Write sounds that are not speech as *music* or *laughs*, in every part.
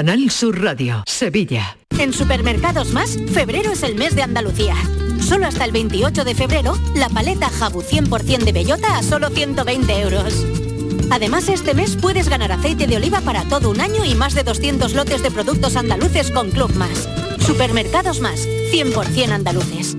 Canal Sur Radio, Sevilla. En Supermercados Más, febrero es el mes de Andalucía. Solo hasta el 28 de febrero, la paleta Jabu 100% de bellota a solo 120 euros. Además, este mes puedes ganar aceite de oliva para todo un año y más de 200 lotes de productos andaluces con Club Más. Supermercados Más, 100% andaluces.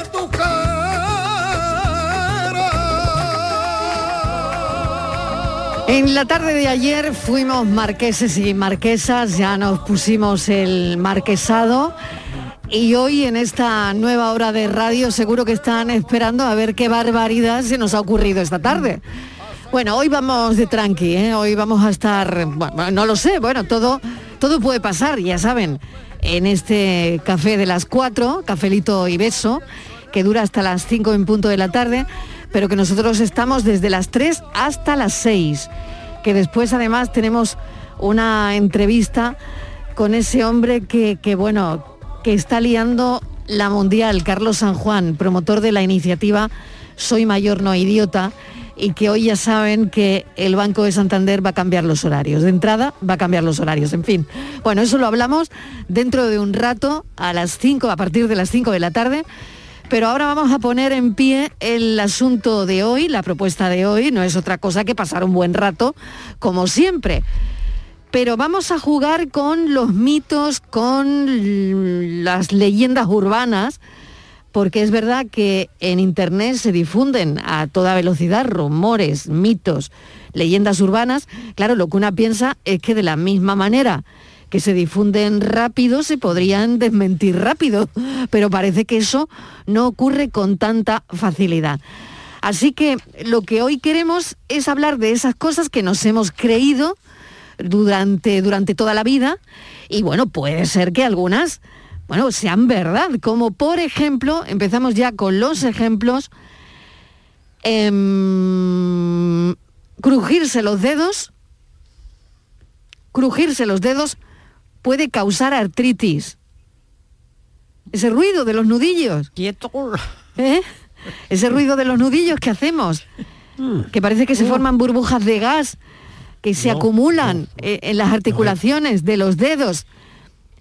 En la tarde de ayer fuimos marqueses y marquesas, ya nos pusimos el marquesado y hoy en esta nueva hora de radio seguro que están esperando a ver qué barbaridad se nos ha ocurrido esta tarde. Bueno, hoy vamos de tranqui, ¿eh? hoy vamos a estar, bueno, no lo sé, bueno, todo, todo puede pasar, ya saben, en este café de las 4, cafelito y beso, que dura hasta las 5 en punto de la tarde, pero que nosotros estamos desde las 3 hasta las 6, que después además tenemos una entrevista con ese hombre que, que bueno, que está liando la mundial, Carlos San Juan, promotor de la iniciativa Soy Mayor No Idiota, y que hoy ya saben que el Banco de Santander va a cambiar los horarios. De entrada va a cambiar los horarios, en fin. Bueno, eso lo hablamos dentro de un rato, a las 5, a partir de las 5 de la tarde. Pero ahora vamos a poner en pie el asunto de hoy, la propuesta de hoy, no es otra cosa que pasar un buen rato, como siempre. Pero vamos a jugar con los mitos, con las leyendas urbanas, porque es verdad que en Internet se difunden a toda velocidad rumores, mitos, leyendas urbanas. Claro, lo que una piensa es que de la misma manera que se difunden rápido se podrían desmentir rápido, pero parece que eso no ocurre con tanta facilidad. Así que lo que hoy queremos es hablar de esas cosas que nos hemos creído durante, durante toda la vida y bueno, puede ser que algunas bueno, sean verdad, como por ejemplo, empezamos ya con los ejemplos, em, crujirse los dedos, crujirse los dedos puede causar artritis. Ese ruido de los nudillos. Quieto. ¿Eh? Ese ruido de los nudillos que hacemos, que parece que se forman burbujas de gas que se No, acumulan eh, en las articulaciones de los dedos.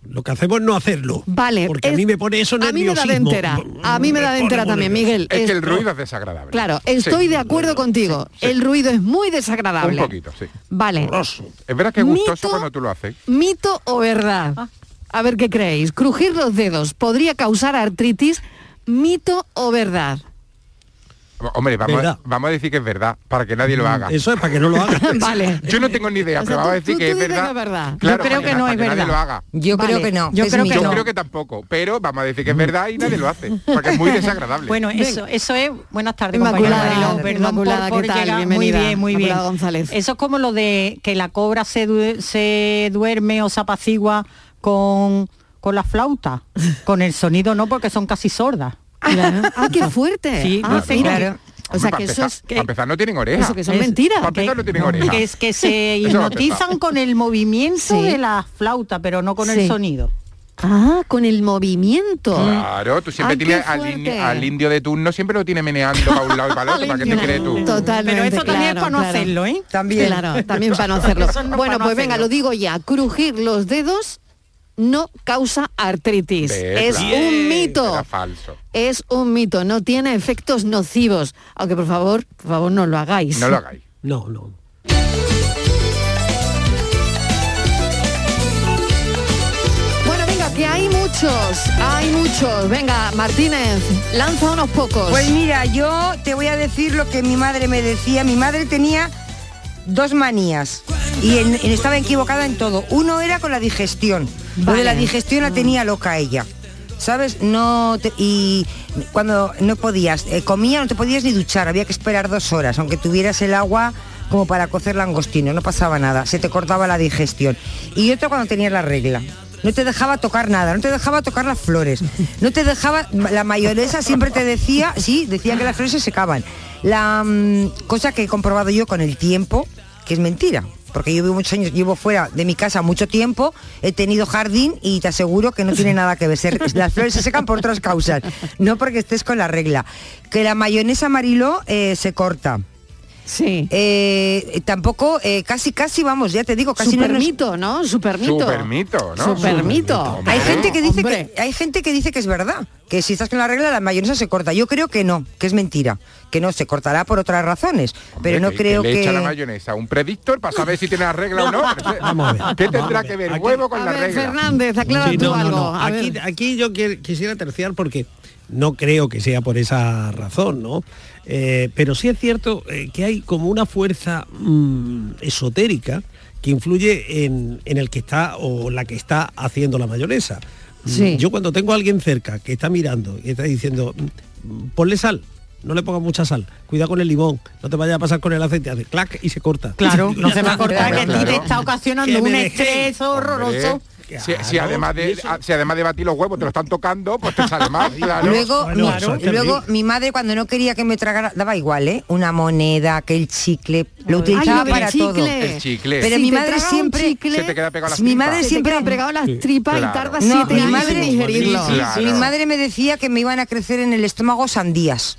Lo que hacemos es no hacerlo. Vale. Porque a mí me pone eso A mí me da de nerviosismo. entera. A mí me da de entera también. Miguel. Es que el ruido es desagradable. Claro, estoy Sí. de acuerdo contigo. El ruido es muy desagradable. Un poquito, sí. Vale. Es verdad que es gustoso Mito- cuando tú lo haces. ¿Mito o verdad? A ver qué creéis. Crujir los dedos podría causar artritis. ¿Mito o verdad? Hombre, vamos, a decir que es verdad, para que nadie lo haga. Eso es para que no lo haga. *laughs* vale. Yo no tengo ni idea, O sea, pero vamos a decir tú- que tú es verdad. que es verdad. Claro, Yo creo que no es nadie verdad. lo haga. Yo Vale. creo que no. Yo creo que. Yo creo que tampoco, pero vamos a decir que es verdad y nadie lo hace, porque es muy *laughs* desagradable. Bueno, eso, eso es. Buenas tardes, Inmaculada, compañera Mariló, perdón Inmaculada, por, por ¿qué tal? llegar. Bienvenida, Muy bien, muy bien. González. Eso es como lo de que la cobra se, du- se duerme o se apacigua con, con la flauta. Con el sonido no, porque son casi sordas. Claro. *laughs* Ah, qué fuerte. Sí, ah, mira. que- O sea, que eso es... para empezar no tienen oreja. Eso que son Es- mentiras. Para empezar no tienen oreja. Que es que se *laughs* hipnotizan con el movimiento Sí. de la flauta, pero no con Sí. el sonido. Ah, con el movimiento. Claro, tú siempre qué tienes al, in- fuerte. al indio de turno, siempre lo tiene meneando para un lado y para el otro, *laughs* ¿para qué te crees tú? Totalmente. Pero eso también es claro, para no claro. hacerlo, ¿eh? También. Claro, también para no hacerlo. No bueno, pues venga, lo digo ya. Crujir los dedos no causa artritis. Es un mito. Era falso. Es un mito, no tiene efectos nocivos. Aunque por favor, por favor no lo hagáis. No lo hagáis. No, no. Bueno, venga, que hay muchos, hay muchos. Venga, Martínez, lanza unos pocos. Pues mira, yo te voy a decir lo que mi madre me decía. Mi madre tenía dos manías y en- en- estaba equivocada en todo. Uno era con la digestión. Lo de la digestión la tenía loca ella. ¿Sabes? No te- y cuando no podías, eh, comía, no te podías ni duchar, había que esperar dos horas, aunque tuvieras el agua como para cocer langostino, no pasaba nada, se te cortaba la digestión. Y otro cuando tenías la regla. No te dejaba tocar nada, no te dejaba tocar las flores, no te dejaba, la mayonesa siempre te decía, sí, decía que las flores se secaban. La mm, cosa que he comprobado yo con el tiempo, que es mentira, porque yo vivo muchos años, llevo fuera de mi casa mucho tiempo, he tenido jardín y te aseguro que no tiene nada que ver. *laughs* Las flores se secan por otras causas, no porque estés con la regla. Que la mayonesa Mariló eh, se corta. Sí. Eh, tampoco, eh, casi, casi, vamos, ya te digo, casi no Super nos- mito, ¿no? Super mito. Super mito, ¿no? Super mito. Hay gente que dice Hombre. que hay gente que dice que es verdad, que si estás con la regla la mayonesa se corta. Yo creo que no, que es mentira, que no se cortará por otras razones, pero no que- creo que que, le echa la mayonesa un predictor para saber si tiene la regla o no. *laughs* Pero eso- Vamos a ver. ¿Qué tendrá que ver Aquí- huevo con A la ver, regla? Fernández, aclara Sí, tú no, no, algo. no. A Aquí, ver. aquí yo que- quisiera terciar porque no creo que sea por esa razón, ¿no? Eh, pero sí es cierto eh, que hay como una fuerza mm, esotérica que influye en, en el que está o la que está haciendo la mayonesa. Mm, Sí. Yo cuando tengo a alguien cerca que está mirando y está diciendo, mm, ponle sal, no le pongas mucha sal, cuida con el limón, no te vaya a pasar con el aceite, hace clac y se corta. Claro, *laughs* no se va a cortar, que a ti te está ocasionando un estrés horroroso. Hombre, Si, además de, si además de batir los huevos te lo están tocando, pues te sale mal, *laughs* claro. Luego, Bueno, mi, luego mi madre cuando no quería que me tragara, daba igual, ¿eh? Una moneda, que el chicle, lo utilizaba Ay, para todo. chicle. El chicle. Pero Si mi madre siempre chicle, Se te queda pegado las mi tripas. madre siempre quedan pegadas las tripas Claro. y tardas No, siete mi años madre- en digerirlo. Mi madre me decía que me iban a crecer en el estómago sandías.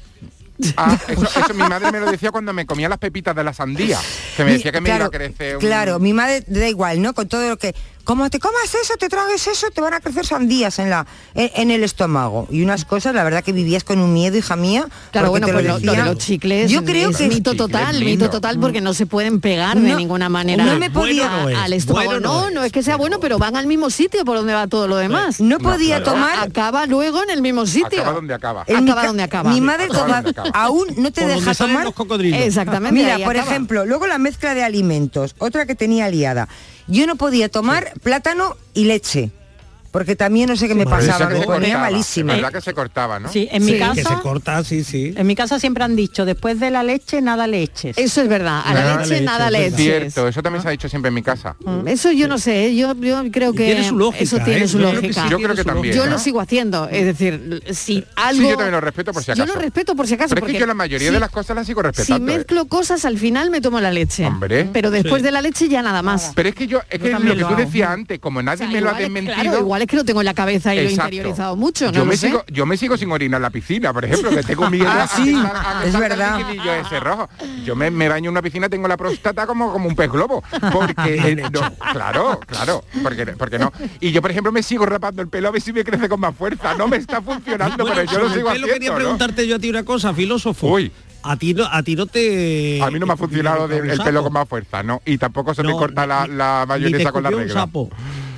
Ah, eso, eso mi madre me lo decía cuando me comía las pepitas de la sandía. Que me decía que me claro, iba a crecer un... Claro, mi madre da igual, ¿no? Con todo lo que... Como te comas eso, te tragues eso, te van a crecer sandías en la en, en el estómago. Y unas cosas, la verdad que vivías con un miedo, hija mía. Claro, bueno, te pues lo, lo lo de decía. los chicles Yo creo es que... mito total, lindo. mito total porque no se pueden pegar de ninguna manera no me podía- Bueno no es, al estómago. bueno no, no no, es, es que sea bueno, pero van al mismo sitio por donde va todo lo demás. No podía claro. tomar... Acaba luego en el mismo sitio. Acaba donde acaba. en acaba ca- donde acaba. Mi madre acaba. aún no te Por deja donde salen tomar... los cocodrilos. Exactamente. Mira, por acaba. ejemplo, luego la mezcla de alimentos, otra que tenía liada. Yo no podía tomar plátano y leche, porque también no sé qué me pasaba, me ponía malísima. Es verdad que se cortaba, ¿no? Sí, en mi Sí, Que se casa, corta, sí, sí. en mi casa siempre han dicho, después de la leche, nada leches. Eso es verdad. A la Nada leche leche, nada es verdad. leche. Cierto, eso también se ha dicho siempre en mi casa. Mm, Eso yo no sé, ¿eh? yo, yo creo que tiene su lógica, eso tiene ¿eh? su Yo creo que lógica. sí Yo tiene creo que su también. Yo ¿no? lo sigo haciendo, es decir, si algo... Sí, yo también lo respeto por si Yo acaso. lo respeto por si acaso. Pero es que porque yo la mayoría si- de las cosas las sigo Si respetando. ¿eh? mezclo cosas, al final me tomo la leche. Hombre. Pero después Sí. de la leche ya nada más. Pero es que yo, es que lo que tú decías antes, como nadie me lo ha desmentido. Igual es que lo tengo en la cabeza y lo he interiorizado mucho, no yo, me sigo, yo me sigo sin orinar en la piscina, por ejemplo, que tengo miedo Ah, a sí, a es verdad. el liquidillo ese rojo. Yo me, me baño en una piscina, tengo la próstata como, como un pez globo. Porque, *laughs* eh, no, claro, claro, porque, porque no. Y yo, por ejemplo, me sigo rapando el pelo a ver si me crece con más fuerza. No me está funcionando, Bueno, pero yo lo sigo haciendo, quería ¿no? preguntarte yo a ti una cosa, filósofo. Uy. A ti no, a ti no te. A mí no me ha funcionado de- el pelo con más fuerza, ¿no? Y tampoco se me No, corta la, la mayonesa con la un regla. sapo.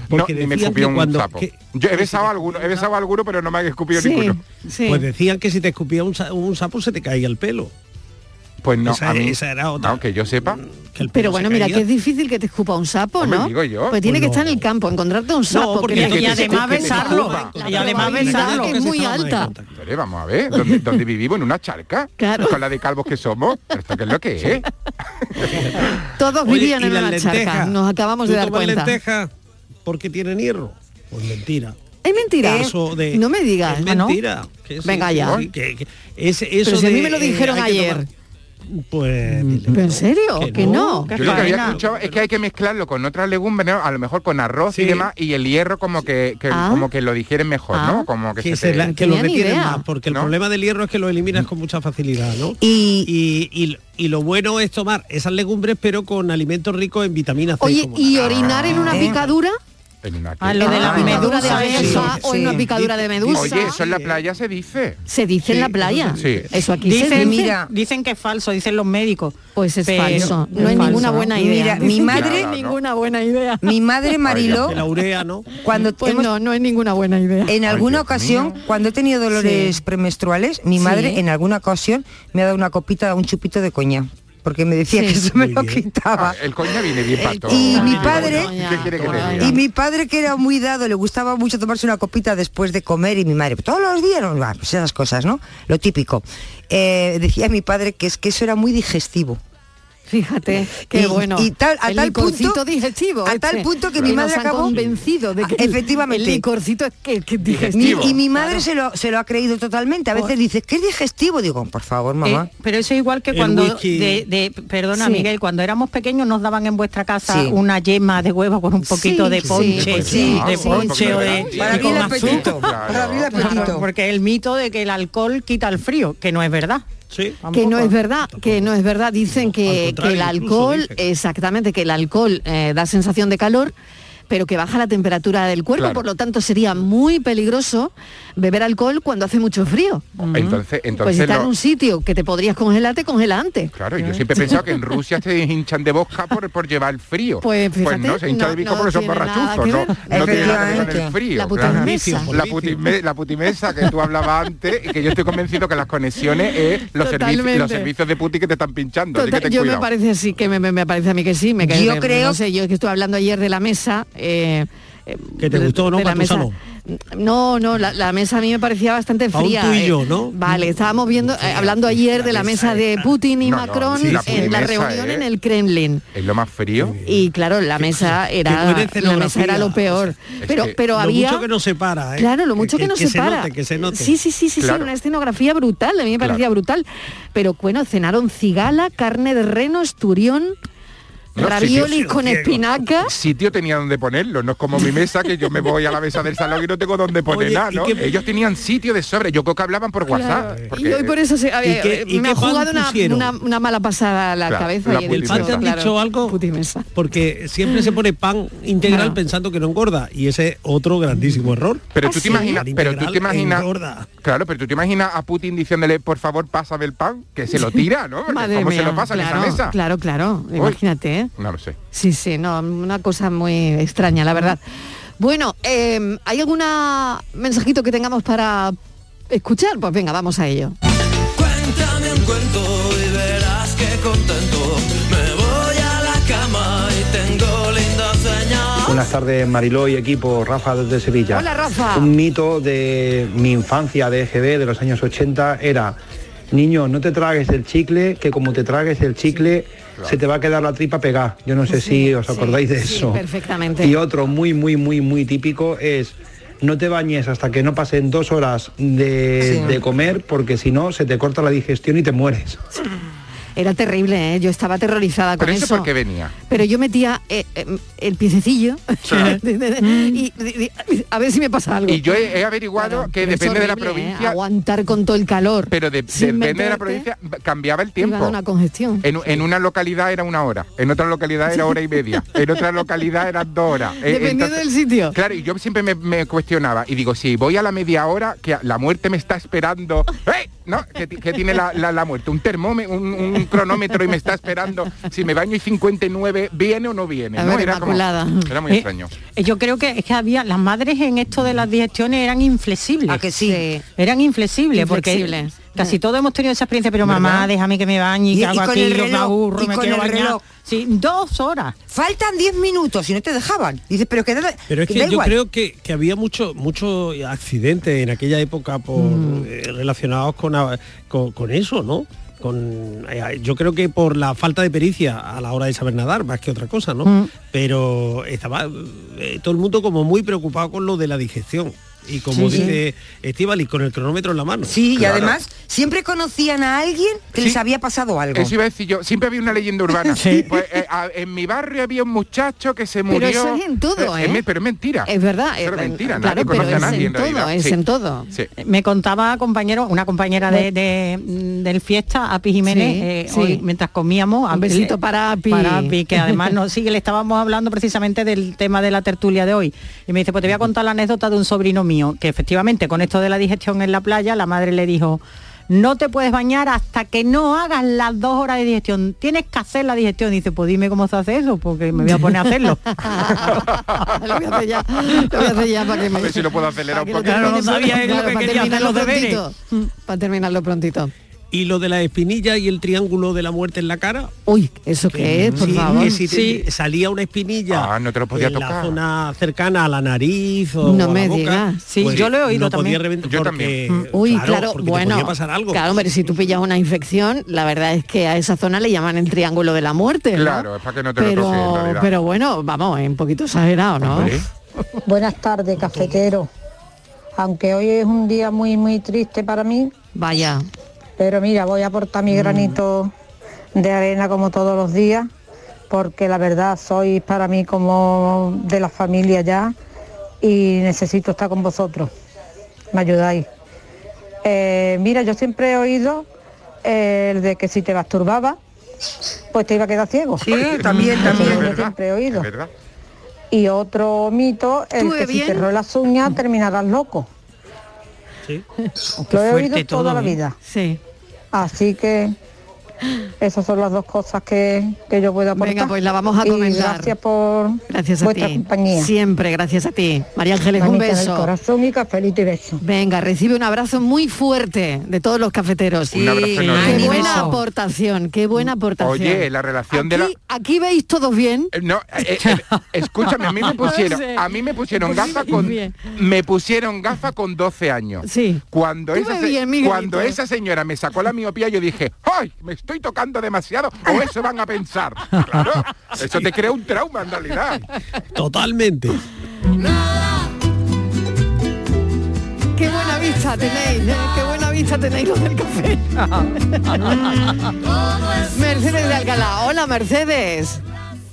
No, Porque ni me escupió que un cuando- sapo. que- Yo he besado alguno, he besado alguno, pero no me ha escupido Sí, ninguno. sí. Pues decían que si te escupía un, sa- un sapo se te caía el pelo. Pues no, Esa- a mí, esa era otra. no, que yo sepa. Que Pero bueno, mira, caía. que es difícil que te escupa un sapo, ¿no? digo yo. Pues tiene Pues que estar en el campo, encontrarte un sapo. porque que es que y además besarlo. Y además besarlo. que es muy alta. Pero vamos a ver, ¿dónde, *laughs* dónde vivimos? ¿En una charca? Claro. Con la de calvos que somos. ¿Pero ¿Esto qué es lo que es? Todos Oye, vivían ¿y en una lentejas? charca. Nos acabamos de ¿Tú dar cuenta. Porque tienen hierro? Pues mentira. Es mentira. Eso de, no me digas. Es ¿Ah, no? mentira. Que Venga ya. sí, que- que ese- Pero eso si a mí de, me lo eh, dijeron ayer. Pues. ¿Pero en serio? Que no. Yo lo que había escuchado es que hay que mezclarlo con otras legumbres, ¿no? a lo mejor con arroz y demás, y el hierro como que, que- Ah. como que lo digieren mejor, Ah. ¿no? Como que, que, se se te- la- que lo retienen más, porque el problema del hierro es que lo eliminas con mucha facilidad, ¿no? Y, Y, y- y lo bueno es tomar esas legumbres, pero con alimentos ricos en vitamina C. Oye, como ¿y la- orinar en una Eh. picadura? En una Ah, lo de ¿En la picadura de o sí. una picadura de medusa? Oye, eso en la playa se dice. Se dice en la playa. sí. Eso aquí se Dicen, dice. mira. dicen que es falso, dicen los médicos. Pues es Pero- falso. No es falso, ninguna buena idea. Mira, mi madre- no es ninguna buena idea. mi madre Mariló, la urea, ¿no? cuando Pues hemos- no, no es ninguna buena idea. en alguna ocasión, mío. cuando he tenido dolores Sí. premenstruales, mi Sí. madre en alguna ocasión me ha dado una copita, un chupito de coña, porque me decía Sí. que eso me lo bien. quitaba. Ah, el coña viene bien para todo. Y mi padre-. Y mi padre que era muy dado, le gustaba mucho tomarse una copita después de comer y mi madre, todos los días, no, pues esas cosas, ¿no? Lo típico. Eh, decía mi padre que es que eso era muy digestivo. Fíjate, qué Y- bueno. y tal- a el tal punto- digestivo. a tal este, punto que mi madre acabó- convencido de que Ah, efectivamente. el licorcito es que, que Mi- digestivo. y mi madre se, lo, se lo ha creído totalmente. A veces dice, ¿qué es digestivo? Digo, por favor, mamá. Eh, pero eso es igual que cuando, whisky. de, de- perdona Sí. Miguel, cuando éramos pequeños nos daban en vuestra casa Sí. una yema de huevo con un poquito Sí, de ponche, sí, de sí, ponche o de Para con el apetito. Para apetito. porque el mito de que el alcohol quita el frío, que no es verdad. Sí. que no es verdad, que no es verdad. Dicen que, que el alcohol, exactamente, que el alcohol eh, da sensación de calor, pero que baja la temperatura del cuerpo, Claro. por lo tanto sería muy peligroso beber alcohol cuando hace mucho frío. Entonces, Pues si entonces estás en un sitio que te podrías congelar, te congela antes. Claro, yo siempre he pensado que en Rusia se hinchan de boca por, por llevar el frío. Pues fíjate, no, se hinchan no- de bico no porque son borrachuzos, no, tiene nada que ver con el frío. La claro. putimesa. Por La, putime- la putimesa que tú hablabas antes y que yo estoy convencido que las conexiones es los, servicios, Totalmente. los servicios de Putin que te están pinchando. que Total, yo me parece así, que me, me- me parece a mí que sí. Me Yo que- creo- No sé, yo es que estuve hablando ayer de la mesa. eh, eh, Que te gustó, ¿no, para tu mesa. salón? No, no, la, la mesa a mí me parecía bastante fría. tú y eh. yo, ¿no? Vale, estábamos viendo, eh, hablando ayer de la mesa de Putin y No, no, Macron sí, la en la reunión en el Kremlin. Es lo más frío. Y claro, la mesa era la mesa era lo peor. Pero que pero lo había mucho que nos separa, ¿eh? Claro, lo mucho que, nos se separa. note, que se note. Sí, sí, sí, sí, sí, una escenografía brutal, a mí me parecía Claro. brutal. Pero bueno, cenaron cigala, carne de reno, esturión, No, sí, con espinaca. Sitio tenía donde ponerlo, no es como mi mesa que yo me voy a la mesa del salón y no tengo donde poner Oye, nada, ¿y ¿no? Ellos tenían sitio de sobre, yo creo que hablaban por WhatsApp. Claro, porque- Y hoy por eso se, a ver, ¿Y qué- eh, y me ha jugado una, una, una mala pasada a la Claro, cabeza la y he ¿Del dicho, pan te han claro, dicho algo? putimesa. Porque siempre se pone pan integral Claro. pensando que no engorda y ese es otro grandísimo error. Pero ¿Ah, tú te sí? imaginas, pero tú te imaginas, engorda. claro, pero tú te imaginas a Putin diciéndole, por favor, pásame el pan, que se lo tira, ¿no? *laughs* Madre ¿Cómo se lo pasa en esa mesa? Claro, claro, imagínate, ¿eh? No lo sé. Sí, sí, no, una cosa muy extraña, la verdad. Bueno, eh, ¿hay algún mensajito que tengamos para escuchar? Pues venga, vamos a ello. Cuéntame un cuento y verás que contento. Me voy a la cama y tengo linda señal. Buenas tardes Mariló y equipo, Rafa desde Sevilla. Hola, Rafa. Un mito de mi infancia de EGB de los años 80 era, niño, no te tragues el chicle, que como te tragues el chicle se te va a quedar la tripa pegada. Yo no sé si os sí, acordáis de sí, eso. perfectamente. Y otro muy, muy, muy, muy típico es... No te bañes hasta que no pasen dos horas de, Sí. de comer porque si no se te corta la digestión y te mueres. Era terrible, ¿eh? yo estaba aterrorizada con Pero eso eso. por qué venía. Pero yo metía eh, eh, el piececillo *laughs* y, y- y- a ver si me pasa algo. Y yo he, he averiguado que depende de la ¿eh? provincia, Aguantar con todo el calor. pero de- depende de la provincia, cambiaba el iba a dar tiempo. una congestión. En, en una localidad era una hora, en otra localidad era hora y media, en otra localidad eran dos horas. Dependiendo del sitio. Claro, y yo siempre me, me cuestionaba y digo, si voy a la media hora, que la muerte me está esperando, *laughs* ¡eh! ¿No? Que, ti- que tiene la, la- la muerte, un termómetro, un, un cronómetro y me está esperando, si me baño y 59, ¿viene o no viene? ¿no? ver, Era, como- Inmaculada. era muy Eh, extraño. Eh, Yo creo que es que había las madres en esto de las digestiones eran inflexibles. ¿A que sí? Eran inflexibles, Inflexibles. porque casi todos hemos tenido esa experiencia, pero mamá, ¿Verdad? déjame que me bañe, Y- hago con aquí, el yo me aburro, y me con quiero el bañar. reloj. Sí, dos horas. Faltan 10 minutos y no te dejaban. Dices, pero que Pero es que da yo igual. creo que, que había mucho mucho accidentes en aquella época por, Mm. eh, relacionados con, con eso, ¿no? Con, eh, yo creo que por la falta de pericia a la hora de saber nadar, más que otra cosa, ¿no? Mm. Pero estaba eh, todo el mundo como muy preocupado con lo de la digestión. Y como Sí, sí. dice Estivali, con el cronómetro en la mano. Sí, y además siempre conocían a alguien que les había pasado algo. Eso iba a decir yo, siempre había una leyenda urbana. *laughs* Sí. Pues, eh, a- en mi barrio había un muchacho que se Pero murió. eso es en todo, Es ¿eh? pero es mentira. Es verdad, Eso eh, es mentira, claro, nadie pero conoce a es nadie en en realidad. todo, es Sí. en todo. Sí. Me contaba compañero, una compañera de, de- del fiesta, Api Jiménez, Sí, eh, sí. hoy, mientras comíamos. Un besito para Api. Para Api, que *laughs* además no, sí, que le estábamos hablando precisamente del tema de la tertulia de hoy. Y me dice, pues te voy a contar la anécdota de un sobrino mío, que efectivamente con esto de la digestión en la playa, la madre le dijo, no te puedes bañar hasta que no hagas las dos horas de digestión. Tienes que hacer la digestión. Dice, pues dime cómo se hace eso, porque me voy a poner a hacerlo. *laughs* lo voy a hacer ya, lo voy a hacer ya para que me... A ver si lo puedo acelerar un poquito. Claro, no sabía termine él lo pronto, que para quería hacer terminarlo los deberes. prontito, Para terminarlo prontito. Y lo de la espinilla y el triángulo de la muerte en la cara. Uy, ¿eso qué es, por Sí, favor? que si te- salía una espinilla Ah, no te lo podía en la tocar. zona cercana a la nariz o No a la me boca, digas. Sí, pues yo lo he oído no también. podía reventar Yo porque, Mm, Uy, claro, porque te bueno, podía pasar algo. claro, pero si tú pillas una infección, la verdad es que a esa zona le llaman el triángulo de la muerte, ¿no? Claro, es para que no te lo pero, toques, en realidad. pero bueno, vamos, es un poquito exagerado, ¿no? Hombre. *laughs* Buenas tardes, cafetero. Aunque hoy es un día muy, muy triste para mí, Vaya, pero mira, voy a aportar Mm. mi granito de arena como todos los días, porque la verdad sois para mí como de la familia ya y necesito estar con vosotros. Me ayudáis. Eh, mira, yo siempre he oído eh, el de que si te masturbabas, pues te iba a quedar ciego. Sí, *laughs* también, también. yo siempre he oído. Y otro mito, el ¿Estuve que si te roes las uñas terminarás loco. Sí. Lo he oído toda la ¿eh? vida. sí. Así que esas son las dos cosas que, que yo puedo aportar. Venga, pues la vamos a Y comentar. gracias por Gracias a vuestra ti. compañía. Siempre, gracias a ti. María Ángeles, un Manita del beso. corazón y cafelito y beso. Venga, recibe un abrazo muy fuerte de todos los cafeteros. Un abrazo enorme. Qué Un buena aportación, qué buena aportación. Oye, la relación de la... Aquí, aquí veis todos bien. Eh, No, eh, eh, *laughs* escúchame, a mí me pusieron, sé. a mí me pusieron gafas con, bien. me pusieron gafas con 12 años. Sí. Cuando Tú esa, bien, cuando esa señora me sacó la miopía, yo dije, ¡ay! Me estoy tocando demasiado, o eso van a pensar. *laughs* Claro, eso te crea un trauma en realidad. Totalmente. Qué buena vista tenéis, ¿eh? qué buena vista tenéis los del café. *laughs* Mercedes de Alcalá. Hola, Mercedes.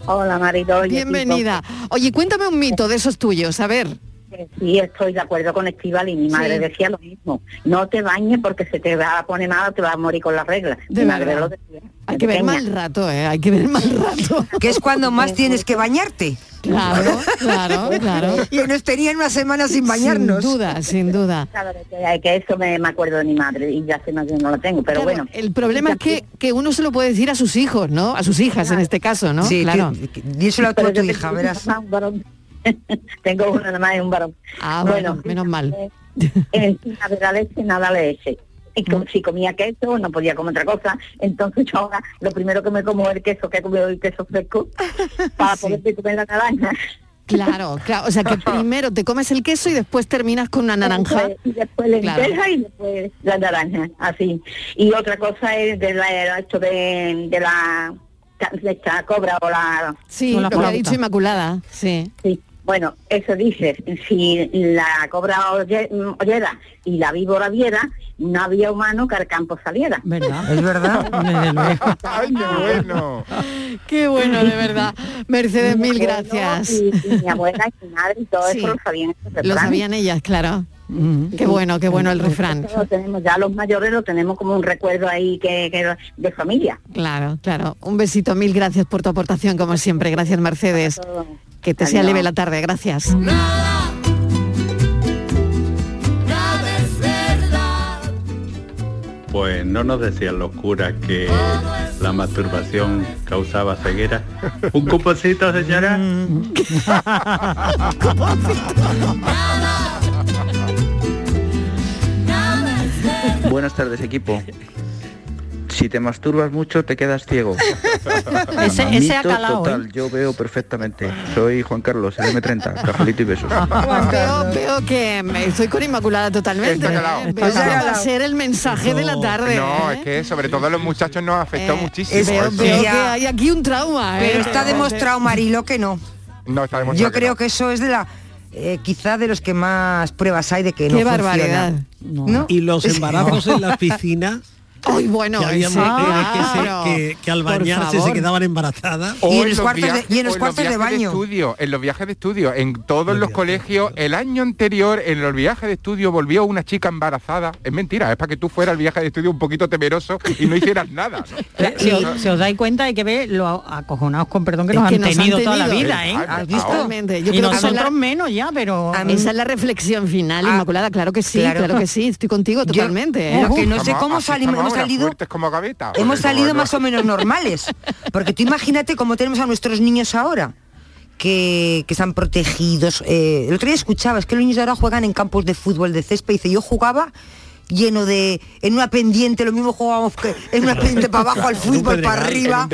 Hola, Mariló. y Bienvenida. Oye, cuéntame un mito de esos tuyos, a ver. Equipo. Sí, estoy de acuerdo con Estival y mi madre Sí. decía lo mismo. No te bañes porque se te va a poner mal o te vas a morir con las reglas. De mi madre lo decía. Hay que ver mal rato, ¿eh? Hay que ver mal rato. Que es cuando más tienes que bañarte. Claro, claro, claro. Y nos tenían una semana sin bañarnos. Sin duda, sin duda. Claro, que, eso me, me acuerdo de mi madre y ya hace más que no lo tengo, pero Claro, bueno. El problema es que, que uno se lo puede decir a sus hijos, ¿no? A sus hijas en este caso, ¿no? Sí, claro. díselo a tu, tu hija, verás. *laughs* tengo uno nada más y un varón. Ah, bueno, menos mal. Encima de la leche, nada leche. Y com- si comía queso, no podía comer otra cosa. Entonces yo ahora lo primero que me como es el queso, que he comido el queso fresco, *laughs* para poder comer la naranja. Claro, claro. O sea que *laughs* primero te comes el queso y después terminas con una naranja. Y después Claro. y después la naranja, así. Y otra cosa es de la, esto de, de la esta cobra o la... Sí, lo que ha dicho Inmaculada. Sí. Sí. Bueno, eso dice, si la cobra oye- oyera y la víbora viera, no había humano que al campo saliera. ¿Verdad? Es verdad. *laughs* *laughs* Ay, qué bueno. Qué bueno, de verdad. Mercedes, mil gracias. Y, y mi abuela y mi madre y todo Sí. eso lo sabían. Lo sabían ellas, claro. Qué bueno, qué bueno el refrán. Lo tenemos, ya los mayores lo tenemos como un recuerdo ahí que, que de familia. Claro, claro. Un besito, mil gracias por tu aportación, como siempre. Gracias, Mercedes. Que te sea leve la tarde, gracias. Pues no nos decían los curas que la masturbación causaba ceguera. Un cuponcito, señora. *laughs* Buenas tardes, equipo. Si te masturbas mucho, te quedas ciego. *laughs* Ese- ese ha Mito calado, total, ¿eh? yo veo perfectamente. Soy Juan Carlos, el M30, cafelito y besos. Veo, veo que me- estoy con Inmaculada totalmente. Está calado. ¿eh? Veo que va a ser el mensaje de la tarde. No, ¿eh? es que sobre todo a los muchachos nos afectó muchísimo. Veo, que hay aquí un trauma. ¿eh? Pero está demostrado, Marilo, que no. No, está demostrado Yo creo que eso es de la... eh, quizá de los que más pruebas hay de que no Qué funciona. barbaridad. ¿No? Y los *laughs* embarazos en la piscina. *laughs* Ay, bueno, que había ese- mujeres que, se- claro. que- que al bañarse se quedaban embarazadas. Y en los cuartos de- viajes- y en los o cuartos de viajes baño. estudio, en los viajes de estudio, en todos los colegios, el año anterior, en los viajes de estudio, volvió una chica embarazada. Es mentira, es para que tú fueras al viaje de estudio un poquito temeroso y no hicieras nada. ¿no? *laughs* Si, os, si os dais cuenta hay que ver lo acojonados con perdón que nos que han nos han tenido toda la vida, ¿eh? ¿Has visto? Yo y nosotros la- menos ya, pero Esa es la reflexión final, Inmaculada. Claro que sí, claro, claro. que sí. Estoy contigo Yo- totalmente. ¿eh? que no sé cómo salimos, hemos salido... fuertes como gaveta. Hemos Porque salido como- más o menos normales. Porque tú imagínate cómo tenemos a nuestros niños ahora. Que, que están protegidos. Eh, el otro día escuchaba, es que los niños de ahora juegan en campos de fútbol de césped. Y dice, yo jugaba lleno de en una pendiente lo mismo jugábamos que en una pendiente para abajo al *laughs* fútbol para arriba.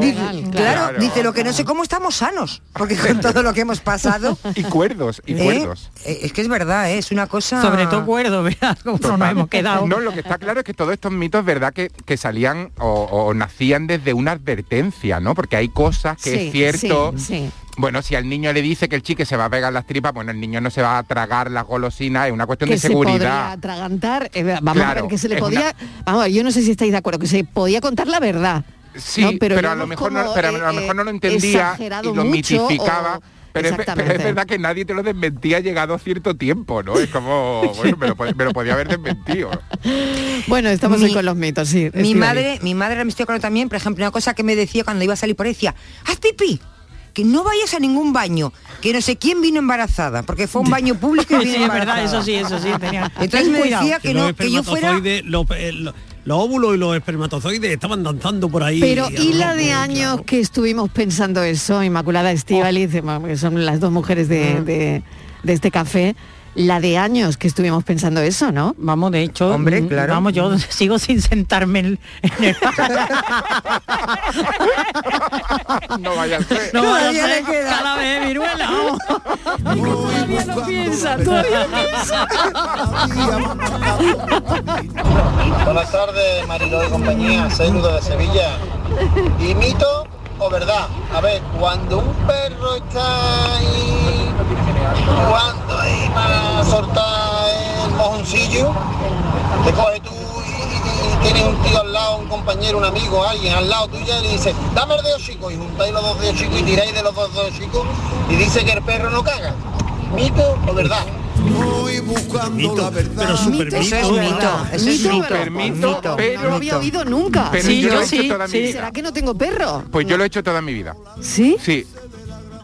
Dice, Claro. dice lo que no sé cómo estamos sanos porque con todo lo que hemos pasado Y cuerdos, y ¿eh? cuerdos. Eh, es que es verdad ¿eh? es una cosa sobre todo cuerdo, verás cómo nos hemos quedado. No, lo que está claro es que todos estos mitos, ¿verdad? Que, que salían o, o nacían desde una advertencia, ¿no? Porque hay cosas que Sí, es cierto. sí, sí. Bueno, si al niño le dice que el chique se va a pegar las tripas, bueno, el niño no se va a tragar las golosinas, es una cuestión que de se podría seguridad. atragantar. Eh, vamos a ver, que se le podía... Vamos a ver, yo no sé si estáis de acuerdo, que se podía contar la verdad. Sí, ¿no? pero, a lo hemos mejor no, pero a lo eh, mejor no lo entendía y lo mucho mitificaba. o- Pero es, pero verdad que nadie te lo desmentía llegado cierto tiempo, ¿no? Es como, *laughs* bueno, me lo, pod- me lo podía haber desmentido. Bueno, estamos Mi- hoy con los mitos, sí. Mi madre, mi madre me estoy acordando también, por ejemplo, una cosa que me decía cuando iba a salir por ahí, decía, haz pipí, que no vayas a ningún baño, que no sé quién vino embarazada, porque fue un baño público y *laughs* Sí, vino es verdad, eso sí, eso sí, tenía- Entonces ten me cuidado. decía que, los no, que yo fuera... los, eh, los- los óvulos y los espermatozoides estaban danzando por ahí. Pero y la de años que estuvimos pensando eso, Inmaculada Estivaliz, que son las dos mujeres de, de- de este café, la de años que estuvimos pensando eso, ¿no? Vamos, de hecho, Hombre, mm, claro. vamos, yo *laughs* sigo sin sentarme en, el... *laughs* No vaya a ser. No vaya a ser cada vez viruela. vamos. Todavía no piensa, todavía piensa. Buenas tardes, Mariló y compañía, saludos de Sevilla. ¿Y mito o verdad? A ver, cuando un perro está ahí jugando ahí para soltar el mojoncillo, te coge tú y, tienes un tío al lado, un compañero, un amigo, alguien al lado tuyo y le dice, dame el dedo chico, y juntáis los dos dedos chicos y tiráis de los dos dedos chicos y dice que el perro no caga. ¿Mito o verdad? Mito, pero super Eso es mito, eso es Mito, mito. pero- Mito, mito. pero- no lo había oído nunca. Pero Sí, yo, yo lo he sí, hecho toda mi sí. vida. ¿Será que no tengo perro? Pues yo lo he hecho toda mi vida. ¿Sí? Sí.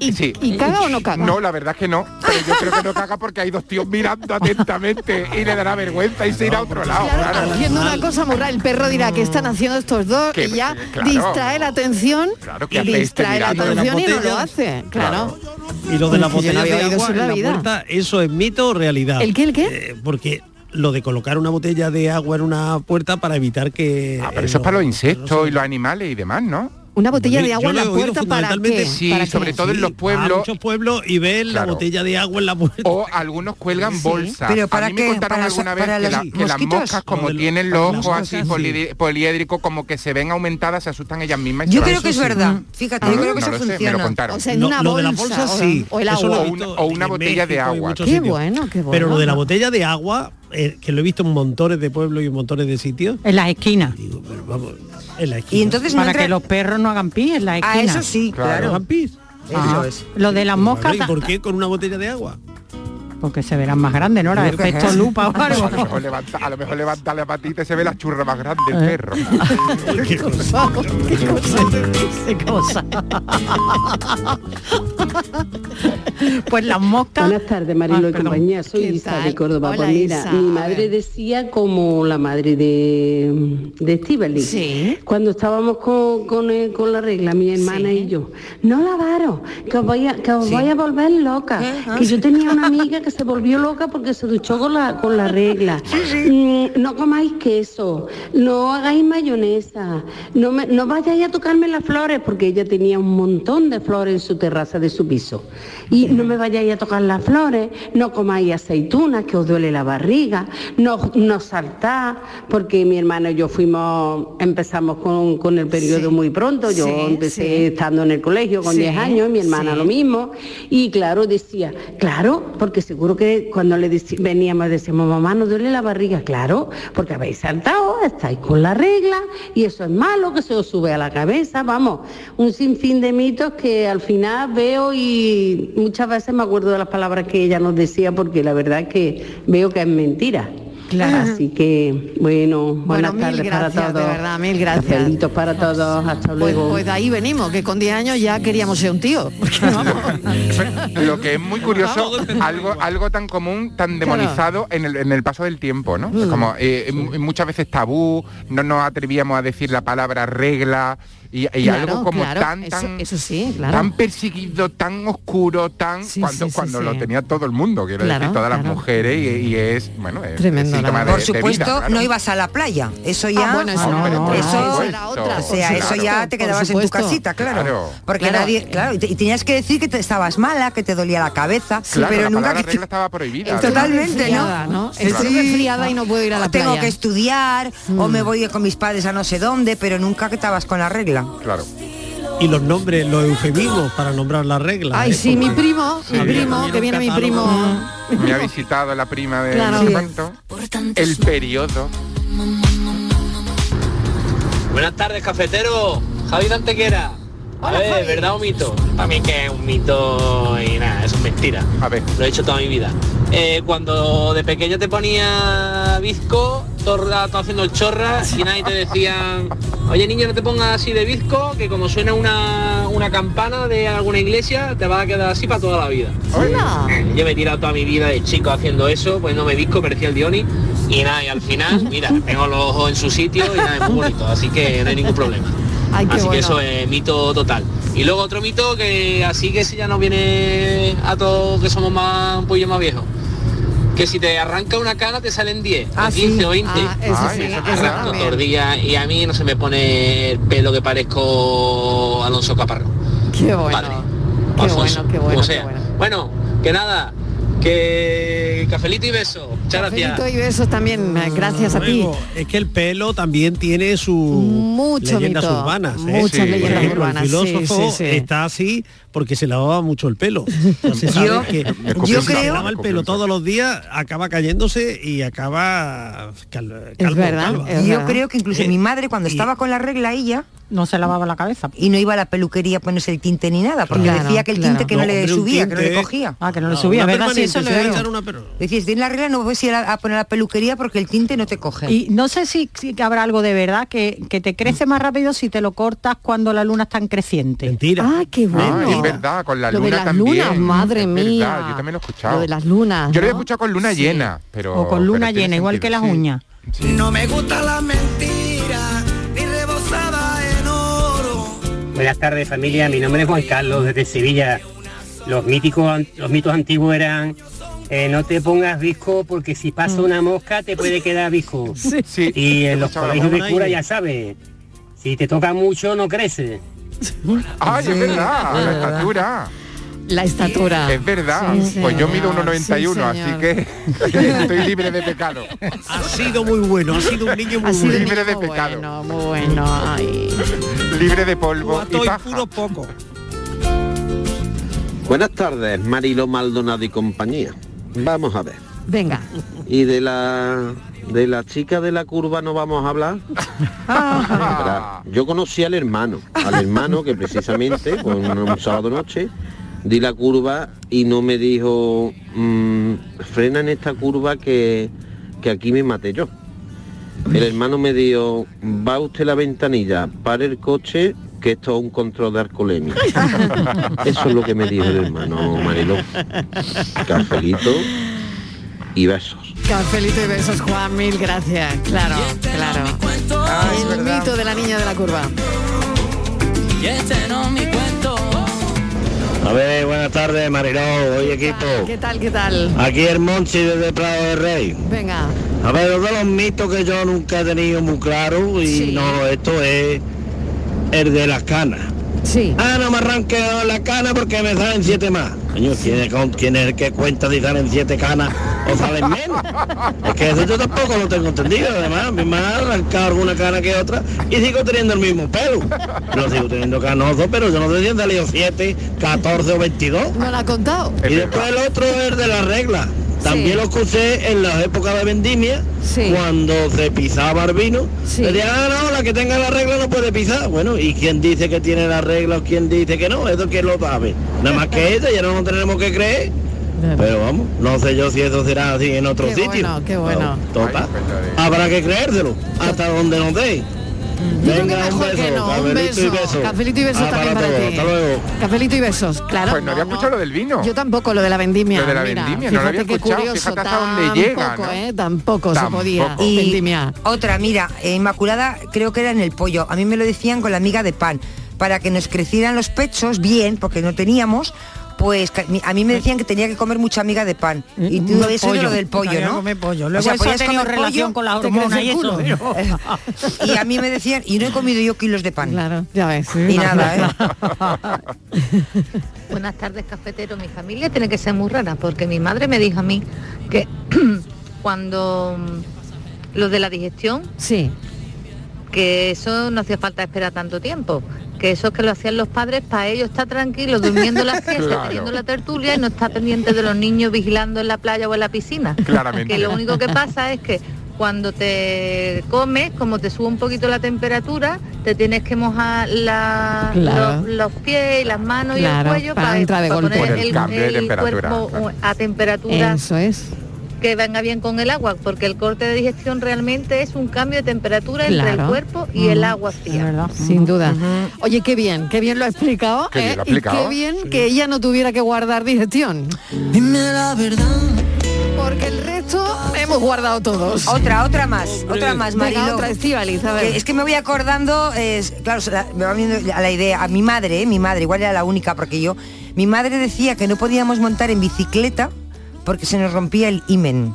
¿Y, Sí. ¿y caga o no caga? No, la verdad es que no. Pero yo creo que no caga porque hay dos tíos mirando atentamente y le dará vergüenza y se irá a otro lado. Claro, claro. haciendo una cosa muy rara, el perro dirá que están haciendo estos dos Que- y ya claro. distrae la atención Claro, que y hacéis distrae la atención y no lo hace. Claro. Y lo de botellas había de agua en la la vida. puerta, ¿eso es mito o realidad? ¿El qué, el qué? Eh, porque lo de colocar una botella de agua en una puerta para evitar que... Ah, pero eh, eso es para los no insectos se- y los animales y demás, ¿no? Una botella de agua en la puerta para qué? Sí, ¿Para sobre qué? todo en los pueblos. muchos pueblos y ven la botella de agua en la puerta. O algunos cuelgan bolsas. Pero ¿para a mí me contaron ¿Para los- alguna vez para que, los la- que las moscas, como tienen los ojos así sí. poli- poliédricos, como que se ven aumentadas, se asustan ellas mismas. Yo se creo van. que es verdad. Fíjate, yo creo que eso funciona. lo contaron. O sea, en una lo de la bolsa, sí, o una- botella de agua. Qué bueno, qué bueno. Pero lo de la botella de agua, eh, que lo he visto en montones de pueblos y en montones de sitios, En las esquinas. pero vamos, en la esquina. Y entonces no Para entra- que los perros no hagan pis en las Ah, esquinas. eso sí, Claro. claro. ¿Hagan pis? Eso Ah, es. Lo de las moscas, ¿Y por qué con una botella de agua? Porque se verán más grandes, ¿no? Era efecto es. lupa o A lo algo. mejor levanta, a lo mejor levanta la patita y se ve la churra más grande el Eh. perro. *laughs* ¿Qué cosa? ¿Qué cosa? ¿Qué cosa? pues las moscas. Buenas tardes, Marilo Ah, y compañía. Soy ¿Qué Isa tal? de Córdoba. Hola, pues mira, Isa. mi madre decía como la madre de, de Estíbaliz. Sí. Cuando estábamos con, con, el- con la regla, mi hermana Sí. y yo, no lavaros, que os voy a, que os Sí. voy a volver loca. Que yo tenía una amiga que se volvió loca porque se duchó con la, con la regla. Mm, no comáis queso, no hagáis mayonesa, no, me- no vayáis a tocarme las flores, porque ella tenía un montón de flores en su terraza de su piso. Y no me vayáis a tocar las flores, no comáis aceitunas, que os duele la barriga, no, no saltá, porque mi hermano y yo fuimos, empezamos con, con el periodo Sí. muy pronto, yo empecé estando en el colegio con Sí, 10 años, mi hermana lo mismo, y claro, decía, claro, porque seguro que cuando le veníamos decíamos, mamá, ¿no duele la barriga? Claro, porque habéis saltado, estáis con la regla, y eso es malo, que se os sube a la cabeza, vamos, un sinfín de mitos que al final veo y muchas veces me acuerdo de las palabras que ella nos decía, porque la verdad es que veo que es mentira. Claro. Así que, bueno, buenas mil tardes gracias, para de todos. verdad, mil gracias. Besitos para todos, hasta Pues, luego. pues de ahí venimos, que con 10 años ya queríamos ser un tío. *laughs* Vamos, Lo que es muy curioso, algo, algo tan común, tan demonizado en el, en el paso del tiempo, ¿no? Mm. Es Como eh, muchas veces tabú, no nos atrevíamos a decir la palabra regla y, y Claro, algo como claro, tan, tan, eso sí, claro. tan perseguido, tan oscuro, tan Sí, cuando, sí, cuando sí. lo tenía todo el mundo, quiero Claro, decir, todas las mujeres y, y es, bueno, es, Tremendo, es la síntoma verdad. de, Por de supuesto, vida, claro. no ibas a la playa. Eso ya. Ah, bueno, eso no, era otra. O sea, eso ya te quedabas en tu casita, claro. Claro. Porque Claro. nadie, claro, y, te- y tenías que decir que te estabas mala, que te dolía la cabeza, Claro, pero la nunca que regla estaba prohibida. Totalmente, ¿no? Estoy Sí. resfriada y no puedo ir a la tengo playa. que estudiar o Mm. me voy con mis padres a no sé dónde, pero nunca que estabas con la regla. Claro. Y los nombres, los eufemismos para nombrar las reglas. Ay, ¿eh? sí, mi primo, mi primo, que viene mi primo. Me ha visitado la prima de Claro. Sí. El periodo. Buenas tardes, cafetero. Javi de Javi. ¿verdad o mito? También que es un mito y nada, eso es mentira. A ver. Lo he hecho toda mi vida. Eh, cuando de pequeño te ponía bizco, todo el rato haciendo el chorra y nadie te decían, oye niño, no te pongas así de bizco, que como suena una, una campana de alguna iglesia, te va a quedar así para toda la vida. Hola. Yo me he tirado toda mi vida de chico haciendo eso, pues no me disco, parecía el Dioni. Y nada, y al final, mira, tengo los ojos en su sitio y nada, es muy bonito, así que no hay ningún problema. Ay, así que eso es mito total. Y luego otro mito que así que si ya nos viene a todos que somos más un poquillo más viejos. Que si te arranca una cana te salen 10, Ah, o 15 sí. o 20. Ah, eso Ay, sí. Arranco y a mí no se me pone el pelo que parezco Alonso Caparro. Qué bueno. Padre. Qué Alfonso, bueno, qué bueno, como qué sea. bueno. Bueno, que nada, que cafelito y beso. Muchas gracias. Cafelito y besos también, eh, gracias a ti. Es que el pelo también tiene su Mucho leyendas mito, urbanas. ¿eh? muchas Sí. leyendas Por ejemplo, urbanas. El sí, filósofo sí, sí. está así porque se lavaba mucho el pelo. *laughs* Se Yo- que yo se creo- lava el pelo todos los días acaba cayéndose y acaba cal- calvo, verdad, calva. es Yo verdad. creo que incluso Eh, mi madre cuando y- estaba con la regla ella No se lavaba la cabeza. y no iba a la peluquería a ponerse el tinte ni nada, porque Claro, decía que el claro. tinte que no, No, le subía, que no le cogía. Ah, que no le No, subía, una ¿verdad? Sí, eso se pero- Decís, en la regla no puedes ir a, a poner la peluquería porque el tinte no te coge. Y no sé si, si habrá algo de verdad que, que te crece más rápido si te lo cortas cuando la luna está en creciente. Mentira. Ah, qué bueno. Ah, es verdad, con la Lo de luna las también. lunas, madre Es mía. verdad, yo también lo he escuchado. Lo de las lunas. Yo lo he escuchado con luna Sí. llena, pero... O con luna llena, igual que las sí. uñas. No me gusta la mentira, ni rebosada en oro. Buenas tardes familia, mi nombre es Juan Carlos desde Sevilla. Los míticos, los mitos antiguos eran eh, no te pongas visco porque si pasa una mosca te puede quedar visco. *laughs* Sí. Y en los colegios de cura ya sabes, si te toca mucho no crece. Ay, es Sí, verdad, es la estatura. La estatura. Es verdad. Sí, pues yo mido señor, 1,91, sí, así que *laughs* estoy libre de pecado. Ha sido muy bueno, ha sido un niño muy Ha sido un bueno. Libre de muy pecado. bueno, muy bueno. ay. Libre de polvo y paja. puro poco. Buenas tardes, Marilo Maldonado y compañía. Vamos a ver. Venga. ¿Y de la de la chica de la curva no vamos a hablar? Verá, Yo conocí al hermano, al hermano que precisamente pues, un, sábado noche di la curva y no me dijo "Mm, frena en esta curva que, que aquí me maté yo. El hermano me dijo, va usted la ventanilla, para el coche, que esto es un control de alcoholemia. *laughs* Eso es lo que me dijo el hermano Mariló. Cafelito y besos. Cafelito y besos, Juan, mil gracias. Claro, claro. el mito de la niña de la curva. Y este no es mi cuento. A ver, buenas tardes, Mariló, hoy equipo. ¿Qué tal, qué tal? Aquí el Monchi desde Prado de Rey. Venga. A ver, uno de los mitos que yo nunca he tenido muy claro y no, esto es el de las canas. Sí. Ah, no me arranque la cana porque me salen siete más. Coño, ¿quién es, con- quién es el que cuenta si salen siete canas o salen menos? Es que eso yo tampoco lo tengo entendido. Además, mi madre ha arrancado alguna cana que otra y sigo teniendo el mismo pelo. Lo sigo teniendo canoso, pero yo no sé si han salido 7, 14 o 22. ¿No la ha contado? Y después el otro es de la regla. También Sí. lo escuché en las épocas de vendimia, cuando se pisaba el vino. Decían, ah, no, la que tenga la regla no puede pisar. Bueno, ¿y quién dice que tiene la regla o quién dice que no? Eso quién lo sabe. Nada más que *laughs* ella, ya no nos tenemos que creer. Pero vamos, no sé yo si eso será así en otro Qué sitio. bueno, qué bueno. Total. Habrá que creérselo, hasta donde nos dé. Yo creo que mejor que beso, no, un cafelito y beso. beso. Cafelito y besos Ah, también para ti. Hasta luego. Cafelito y besos, claro. Pues no había escuchado lo del vino. Yo tampoco, lo de la vendimia. Lo de la mira, vendimia, no lo fíjate había qué escuchado, curioso, fíjate hasta dónde llega, tampoco, ¿no? ¿eh? Tampoco, se podía. Y Vendimia. otra, mira, eh, Inmaculada creo que era en el pollo. A mí me lo decían con la miga de pan. Para que nos crecieran los pechos bien, porque no teníamos, pues a mí me decían que tenía que comer mucha miga de pan. Y tú Mm, eso pollo. era lo del pollo, ¿no? comer pollo. Luego eso ha podías tenido comer relación con y eso, culo. pero- *laughs* y a mí me decían, y no he comido yo kilos de pan. Claro, ya ves. Y nada, ¿eh? *laughs* Buenas tardes, cafetero. Mi familia tiene que ser muy rara porque mi madre me dijo a mí que *clears throat* cuando mm, lo de la digestión, sí. que eso no hacía falta esperar tanto tiempo, que eso es que lo hacían los padres para ellos estar tranquilos durmiendo la *laughs* siesta, Claro. teniendo la tertulia y no estar pendiente de los niños vigilando en la playa o en la piscina. Claramente. Que lo único que pasa es que cuando te comes, como te sube un poquito la temperatura, te tienes que mojar la- Claro. los, los pies y las manos y el cuello para entrar de para golpe. poner el el, cambio de el temperatura, cuerpo claro. a temperatura Eso es. Que venga bien con el agua, porque el corte de digestión realmente es un cambio de temperatura entre el Claro. cuerpo y el agua fría. Sin duda. Oye, qué bien, qué bien lo ha explicado. Qué bien ¿eh? lo Y qué bien que ella no tuviera que guardar digestión. Dime la verdad. Porque el resto hemos guardado todos. Otra, otra más, otra más, Marilo. otra, Estíbaliz, a ver. Es que me voy acordando, es, claro, me va viendo a la idea, a mi madre, eh, mi madre, igual era la única, porque yo, mi madre decía que no podíamos montar en bicicleta porque se nos rompía el imen.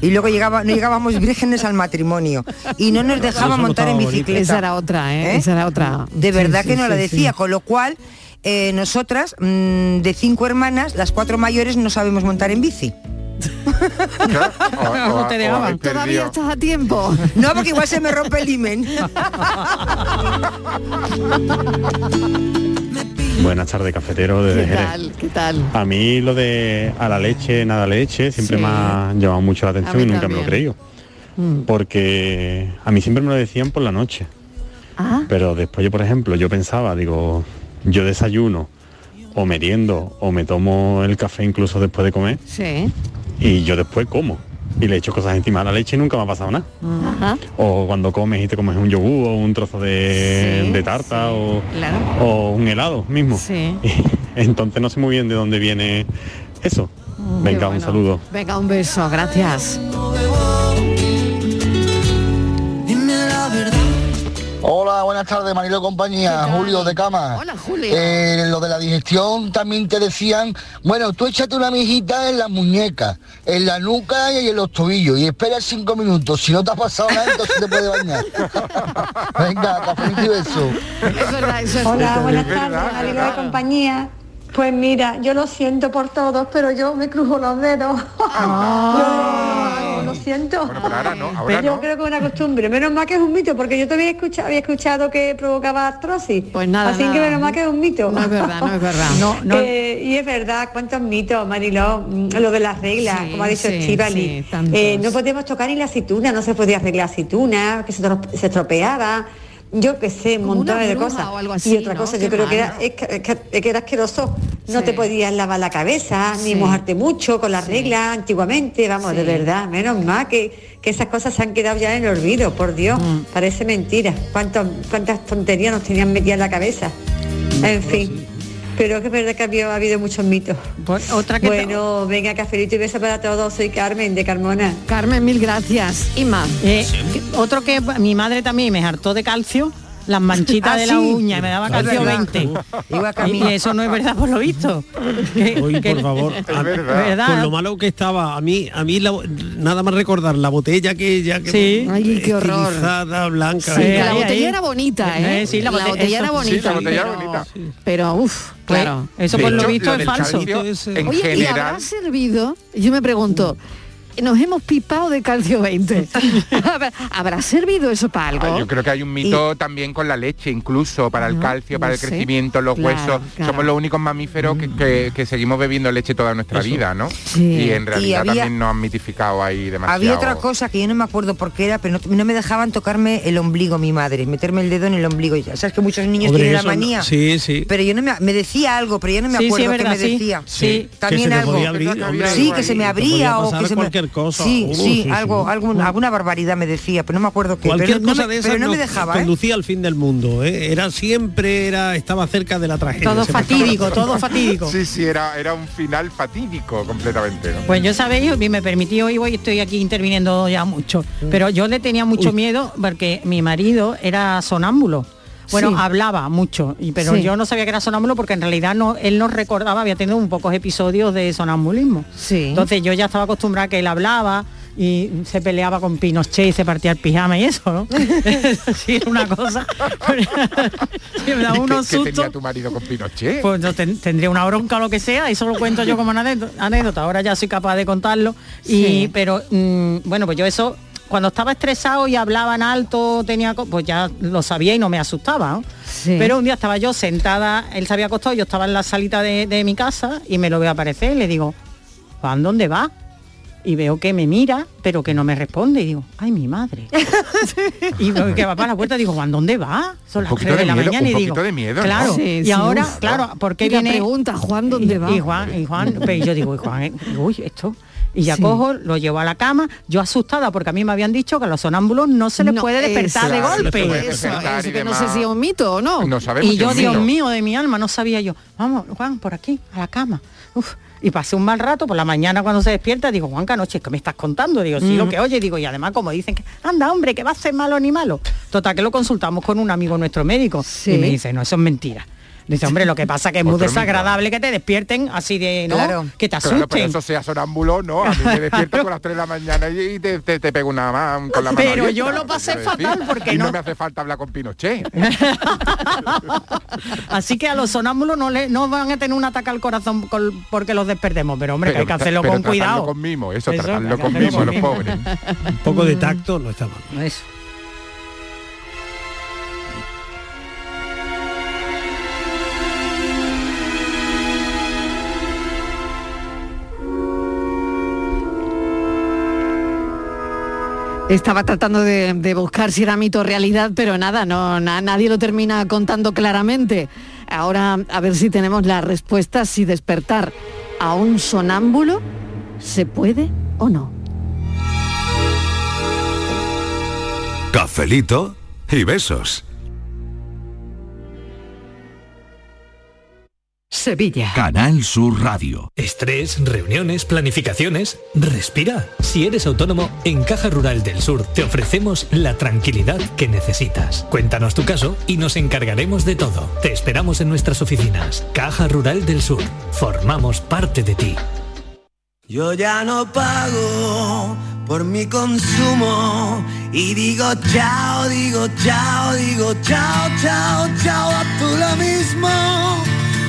Y luego llegaba, no llegábamos vírgenes al matrimonio. Y no nos dejaba montar en bicicleta. Esa era otra, ¿eh? Esa era otra. De Sí, verdad sí, que no sí, la sí. decía, con lo cual eh, nosotras, mm, de cinco hermanas, las cuatro mayores no sabemos montar en bici. No te dejaban. Todavía estás a tiempo. No, porque igual se me rompe el imen. *laughs* Buenas tardes, cafetero desde ¿Qué Jerez. tal? ¿Qué tal? A mí lo de a la leche, nada leche, siempre Sí. me ha llamado mucho la atención y nunca me lo creído. Mm. Porque a mí siempre me lo decían por la noche. Ah. Pero después yo, por ejemplo, yo pensaba, digo, yo desayuno o meriendo o me tomo el café incluso después de comer Sí. y yo después como. Y le echo cosas encima a la leche y nunca me ha pasado nada. Ajá. O cuando comes y te comes un yogur o un trozo de, Sí, de tarta o, Claro. o un helado mismo. Sí. *laughs* Entonces no sé muy bien de dónde viene eso. Venga, un saludo. Venga, un beso, gracias. Hola, buenas tardes, Marilo compañía, Julio de Cama. Hola, Julio. Eh, lo de la digestión también te decían, bueno, tú échate una mijita en las muñecas, en la nuca y en los tobillos, y espera cinco minutos. Si no te ha pasado nada, entonces te puedes bañar. *laughs* Venga, cafelito y beso. Hola, buenas tardes, Marilo de compañía. Pues mira, yo lo siento por todos, pero yo me crujo los dedos. *laughs* Yo lo siento. ahora no, ahora yo no. creo que es una costumbre. Menos mal que es un mito, porque yo todavía escucha, había escuchado que provocaba artrosis. Pues nada, Así que menos mal que es un mito. No es verdad, no es verdad. *laughs* No, no. Eh, y es verdad, cuántos mitos, Mariló, Mm, lo de las reglas, Sí, como ha dicho sí, Estíbali. sí. Eh, no podíamos tocar ni la aceituna, no se podía arreglar aceituna, que se, se estropeaba. Yo qué sé, Como montones de cosas. o algo así, y otra ¿no? cosa, Qué yo creo que era, es que, es que- que era asqueroso. No Sí. te podías lavar la cabeza, ni Sí. mojarte mucho con las reglas antiguamente, vamos, de Sí. verdad, menos mal que, que esas cosas se han quedado ya en el olvido, por Dios, Mm. parece mentira. ¿Cuántos, cuántas tonterías nos tenían metidas en la cabeza. En fin. Pero que es verdad que había, ha habido muchos mitos. Pues otra que bueno, venga, cafelito y beso para todos. Soy Carmen de Carmona. Carmen, mil gracias. Inma. Eh, que- otro que mi madre también me hartó de calcio, las manchitas ¿Ah, de la sí? uña, me daba Es calcio verdad. 20. Igual que a mí. Y eso no es verdad por lo visto. Que- por favor, a- verdad. con lo malo que estaba, a mí, a mí la- nada más recordar la botella que ya que Sí. Ay, qué horror. blanca. Sí, ¿eh? la botella era bonita, ¿eh? Eh, sí, la bote- botella eso- era sí, bonita. la botella era pero- bonita. Pero, uff, claro. Eso De por lo visto lo es falso. en Oye, ¿y general, habrá servido? Yo me pregunto, nos hemos pipado de calcio 20. *laughs* ¿Habrá- ¿Habrá servido eso para algo? Ah, yo creo que hay un mito también con la leche, incluso para el No, calcio, para no el sé. crecimiento, los Claro, huesos. claro. Somos los únicos mamíferos que, que- que seguimos bebiendo leche toda nuestra vida, ¿no? Sí. Y en Y realidad había- también nos han mitificado ahí demasiado. Había otra cosa que yo no me acuerdo por qué era, pero no, no me dejaban tocarme el ombligo mi madre, meterme el dedo en el ombligo. Ya Sabes que muchos niños Hombre, tienen la manía. sí, sí. Pero yo no me, me decía algo, pero yo no me Sí, sí, acuerdo es qué verdad, me sí. decía. Sí, También que se te algo. podía abrir, hombre, sí, que se me abría o que se me cualquier cosa. Sí, Uh, sí, sí, algo, sí. algún- alguna barbaridad me decía, pero no me acuerdo qué. Cualquier pero no, cosa me, de esas pero no no me dejaba, ¿eh? conducía al fin del mundo, ¿eh? era siempre era estaba cerca de la tragedia. Todo fatídico, todo *laughs* fatídico. Sí, sí, era, era un final fatídico completamente. ¿no? Pues yo sabéis, y me permití hoy, voy, estoy aquí interviniendo ya mucho, pero yo le tenía mucho Uy. miedo porque mi marido era sonámbulo. Bueno, Sí. hablaba mucho, y, pero Sí. yo no sabía que era sonámbulo porque en realidad no, él nos recordaba, había tenido un pocos episodios de sonambulismo. Sí. Entonces yo ya estaba acostumbrada a que él hablaba y se peleaba con Pinochet y se partía el pijama y eso, ¿no? *laughs* sí, era una cosa. *laughs* Sí, me daba ¿Y qué- unos qué tenía tu marido con Pinochet? Pues ten- tendría una bronca o lo que sea, eso lo cuento yo como una anécdota, ahora ya soy capaz de contarlo. Y Sí. pero mm, bueno, pues yo eso, cuando estaba estresado y hablaba en alto, tenía pues ya lo sabía y no me asustaba. ¿no? Sí. Pero un día estaba yo sentada, él se había acostado, yo estaba en la salita de, de mi casa y me lo veo aparecer y le digo, ¿Juan dónde va? Y veo que me mira, pero que no me responde. Y digo, ay, mi madre. *laughs* y veo que va para la puerta y digo, Juan, ¿dónde va? Son las poquito 3 de, de la miedo, mañana un y digo, de miedo, ¿no? claro. Sí, y sí, ahora, uf. claro, ¿por qué viene? pregunta, Juan, ¿dónde y, va? Y Juan, y Juan, pero yo digo, y Juan, eh, uy, esto. Y ya Sí. cojo, lo llevo a la cama, yo asustada porque a mí me habían dicho que a los sonámbulos no se les No, puede despertar eso, de golpe. no Eso, que no sé si es un mito o no. No sabemos Y si yo, Dios mito. mío, de mi alma, no sabía yo. Vamos, Juan, por aquí, a la cama. Uf. Y pasé un mal rato, por la mañana cuando se despierta, digo, Juan, noche, ¿qué me estás contando? Digo, sí, lo que oye, digo, y además como dicen que, anda, hombre, que va a ser malo ni malo. Total, que lo consultamos con un amigo nuestro médico. Sí. Y me dice, no, eso es mentira. Dice, hombre, lo que pasa que es muy desagradable que te despierten así de, ¿no? Claro. Que te Claro, pero asusten. eso sea sonámbulo, no. A mí me *laughs* despierto con las 3 de la mañana y te, te, te pego una mano con la mano Pero yo lo pasé fatal porque y no. no- me hace falta hablar con Pinochet. *laughs* Así que a los sonámbulos no le no van a tener un ataque al corazón col- porque los despertemos, pero hombre, que hay que hacerlo pero con cuidado. con mimo, eso, Eso, tratarlo con mimo, con los pobres. *laughs* Un poco de tacto no está mal. Eso. Estaba tratando de, buscar si era mito o realidad, pero nada, no, na- nadie lo termina contando claramente. Ahora a ver si tenemos la respuesta si despertar a un sonámbulo se puede o no. Cafelito y besos. Sevilla. Canal Sur Radio. Estrés, reuniones, planificaciones. Respira. Si eres autónomo, en Caja Rural del Sur te ofrecemos la tranquilidad que necesitas. Cuéntanos tu caso y nos encargaremos de todo. Te esperamos en nuestras oficinas. Caja Rural del Sur. Formamos parte de ti. Yo ya no pago por mi consumo y digo chao, digo chao, digo chao, chao, chao, a tú lo mismo.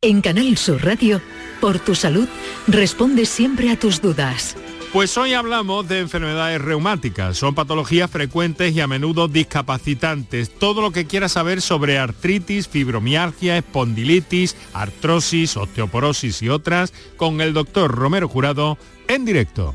En Canal Sur Radio, por tu salud, responde siempre a tus dudas. Pues hoy hablamos de enfermedades reumáticas. Son patologías frecuentes y a menudo discapacitantes. Todo lo que quieras saber sobre artritis, fibromialgia, espondilitis, artrosis, osteoporosis y otras con el doctor Romero Jurado en directo.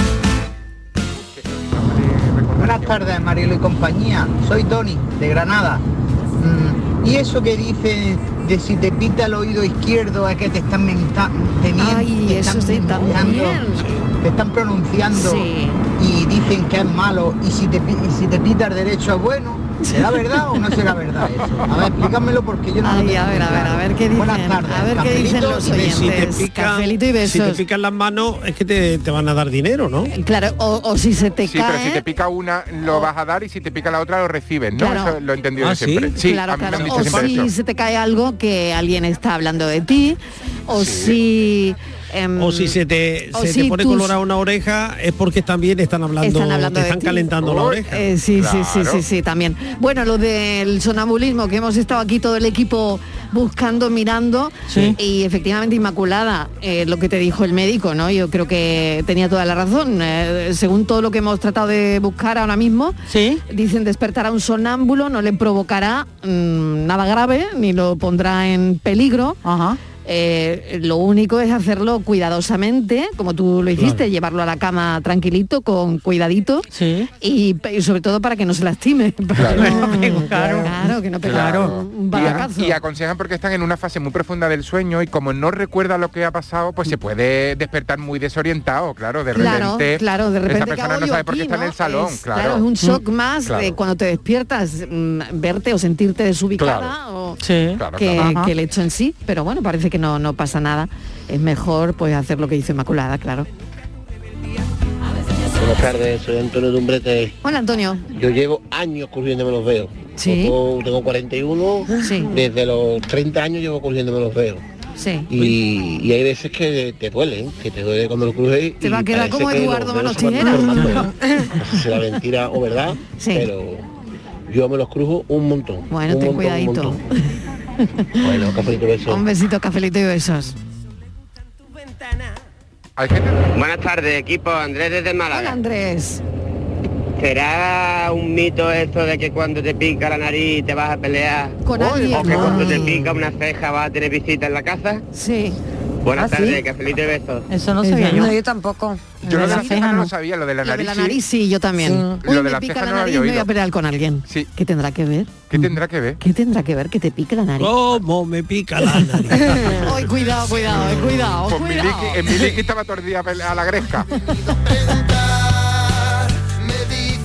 Buenas tardes, Marielo y compañía. Soy Tony, de Granada. Mm, y eso que dice de si te pita el oído izquierdo es que te están teniendo, Ay, te eso están también. pronunciando, te están pronunciando Sí. y dicen que es malo. Y si te, pi- y si te pita el derecho es bueno, ¿será verdad o no será verdad eso? A ver, explícamelo porque yo no lo Ay, tengo a ver, a ver, a ver qué dicen. Buenas tardes. A ver qué dicen los besos. oyentes. Si te pican, Cafelito y si te besos. pican las manos es que te, te van a dar dinero, ¿no? Claro, o, o si se te Sí, pero cae. si te pica una lo vas a dar y si te pica la otra lo recibes, ¿no? Claro. Eso lo he entendido ¿Ah, siempre. sí? claro, a mí me claro. han dicho O si eso. se te cae algo que alguien está hablando de ti, o si... em, O si se te, se si te pone tus- colorada una oreja es porque también están hablando, Están hablando te de están ti. calentando la oreja. Eh, sí, sí, sí, sí, sí, también. Bueno, lo del sonambulismo, que hemos estado aquí todo el equipo buscando, mirando, Sí. y efectivamente Inmaculada, eh, lo que te dijo el médico, ¿no? Yo creo que tenía toda la razón. Eh, según todo lo que hemos tratado de buscar ahora mismo, dicen despertar a un sonámbulo no le provocará mm, nada grave, ni lo pondrá en peligro. Eh, lo único es hacerlo cuidadosamente, como tú lo hiciste, Claro. llevarlo a la cama tranquilito, con cuidadito, y, sobre todo para que no se lastime. *laughs* para que no pegue- claro, que no pegue Claro. un Y, y aconsejan porque están en una fase muy profunda del sueño y como no recuerda lo que ha pasado, pues se puede despertar muy desorientado, claro, de repente. claro, de repente esa ¿qué persona no sabe por qué está en el salón, Es- claro. es un shock Mm, más claro. de cuando te despiertas, mm, verte o sentirte desubicada o Sí. Que, que el hecho en sí, pero bueno, parece que no, no pasa nada. Es mejor pues hacer lo que dice Inmaculada, claro. Buenas tardes, soy Antonio Dumbrete. Hola Antonio. Yo llevo años curriéndome los dedos. Sí. Yo tengo 41, Sí. desde los 30 años llevo curriéndome los dedos. Sí. Y, y hay veces que te duelen, que te duele cuando lo crujes. Te va a quedar como que Eduardo Manos Tijeras. deformando. No sé si será mentira o verdad, Sí. pero yo me los crujo un montón. Bueno, un ten montón, un cuidadito. montón. Bueno, cafelito beso. Un besito, cafelito y besos. Buenas tardes, equipo. Andrés desde Málaga. Hola Andrés. ¿Será un mito esto de que cuando te pica la nariz te vas a pelear? Con o alguien. que cuando te pica una ceja vas a tener visita en la casa? Sí. Buenas ¿Ah, sí? tardes, cafelito y besos. Eso no sabía yo. No, yo tampoco. Yo lo de la la ceja no no. lo sabía, lo de la Lo de nariz. la sí. nariz sí, yo también. Uy, Lo de me la pica ceja la no lo nariz, había me voy a oído. pelear con alguien. Sí. ¿Qué tendrá que ver? ¿Qué tendrá que ver? ¿Qué tendrá que ver que te pique la nariz? ¿Cómo me pica la nariz? *laughs* Ay, cuidado, cuidado, eh, cuidado, Pues mi cuidado. liqui, en mi liqui estaba todo el día a la gresca.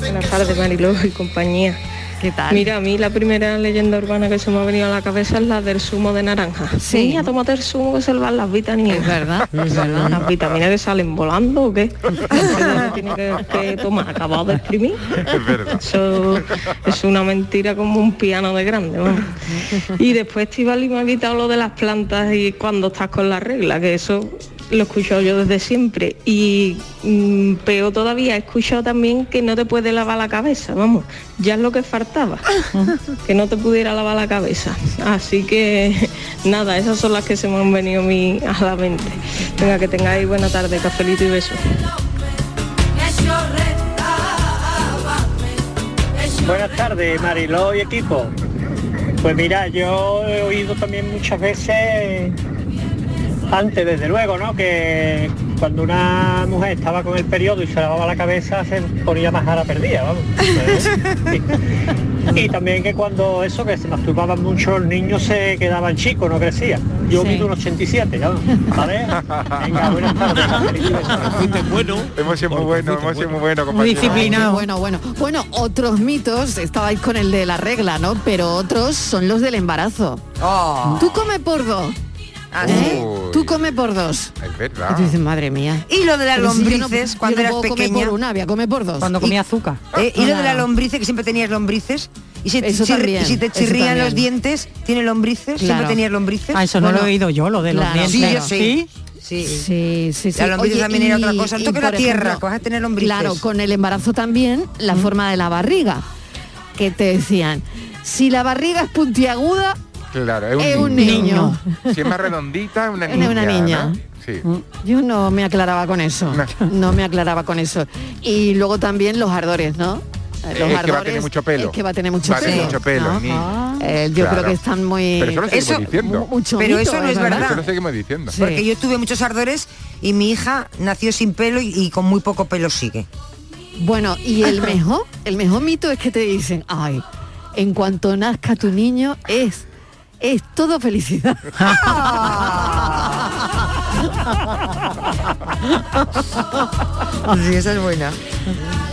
Buenas tardes, Mariló y compañía. ¿Qué tal? Mira, a mí la primera leyenda urbana que se me ha venido a la cabeza es la del zumo de naranja. Sí. Niña, tómate el zumo que se le van las vitaminas. Es verdad, es verdad. ¿Las vitaminas que salen volando o qué? *laughs* ¿Qué uno tiene que, que tomar? ¿Acabado de exprimir? *laughs* Es verdad. Eso es una mentira como un piano de grande. Y después Estivali me ha quitado lo de las plantas y cuando estás con la regla, que eso lo he escuchado yo desde siempre. Y mm, peor todavía, he escuchado también que no te puedes lavar la cabeza, vamos, ya es lo que faltaba, *laughs* que no te pudiera lavar la cabeza. Así que nada, esas son las que se me han venido a mí a la mente. Venga, que tengáis buena tarde, cafelito y besos. Buenas tardes, Mariló y equipo. Pues mira, yo he oído también muchas veces, antes desde luego, ¿no? Que cuando una mujer estaba con el periodo y se lavaba la cabeza se ponía más cara perdida, vamos. *laughs* Y también que cuando eso, que se masturbaban mucho, los niños se quedaban chicos, no crecían. Yo Sí. mido un 87, ¿no? ¿Vale? Venga, buenas tardes. Fuiste bueno. Hemos sido muy bueno, hemos sido muy bueno, Muy compañero. disciplinado. Bueno, bueno. Bueno, otros mitos, estabais con el de la regla, ¿no? Pero otros son los del embarazo. Oh. Tú come por ¿eh? Uy. Tú come por dos. Es Y tú dices, madre mía. Y lo de las Pero si yo no- lombrices, yo cuando no eras puedo comer pequeña. por una, voy a comer por dos. Cuando comía azúcar. Eh, y lo de la Claro. lombrice, que siempre tenías lombrices. Y si, Eso chirri- también, y si te eso chirrían también. los dientes, ¿tiene lombrices? ¿Siempre Claro. tenías lombrices? Ah, eso no lo he oído yo, lo de los claro. dientes. Sí, yo sí. Sí. Sí, sí, sí. La lombriz Oye, también era y- otra cosa. De la por tierra, que vas a tener lombrices. Claro, con el embarazo también, la forma de la barriga. Que te decían, si la barriga es puntiaguda, Claro, es un, es un niño. niño. Si es más redondita, es una *laughs* Es niña. una niña. ¿no? Sí. Yo no me aclaraba con eso. *laughs* No me aclaraba con eso. Y luego también los ardores, ¿no? Eh, Los Es que va a tener mucho pelo. Es que va a tener mucho Va a tener pelo. mucho pelo, Eh, yo Claro. creo que están muy... Pero eso lo seguimos Eso- diciendo. mu- mucho Pero mito, eso no es verdad. Eso lo seguimos diciendo. Sí. Porque yo tuve muchos ardores y mi hija nació sin pelo y, y con muy poco pelo sigue. Bueno, y *laughs* el mejor, el mejor mito es que te dicen, ay, en cuanto nazca tu niño es es todo felicidad. *laughs* Sí, esa es buena.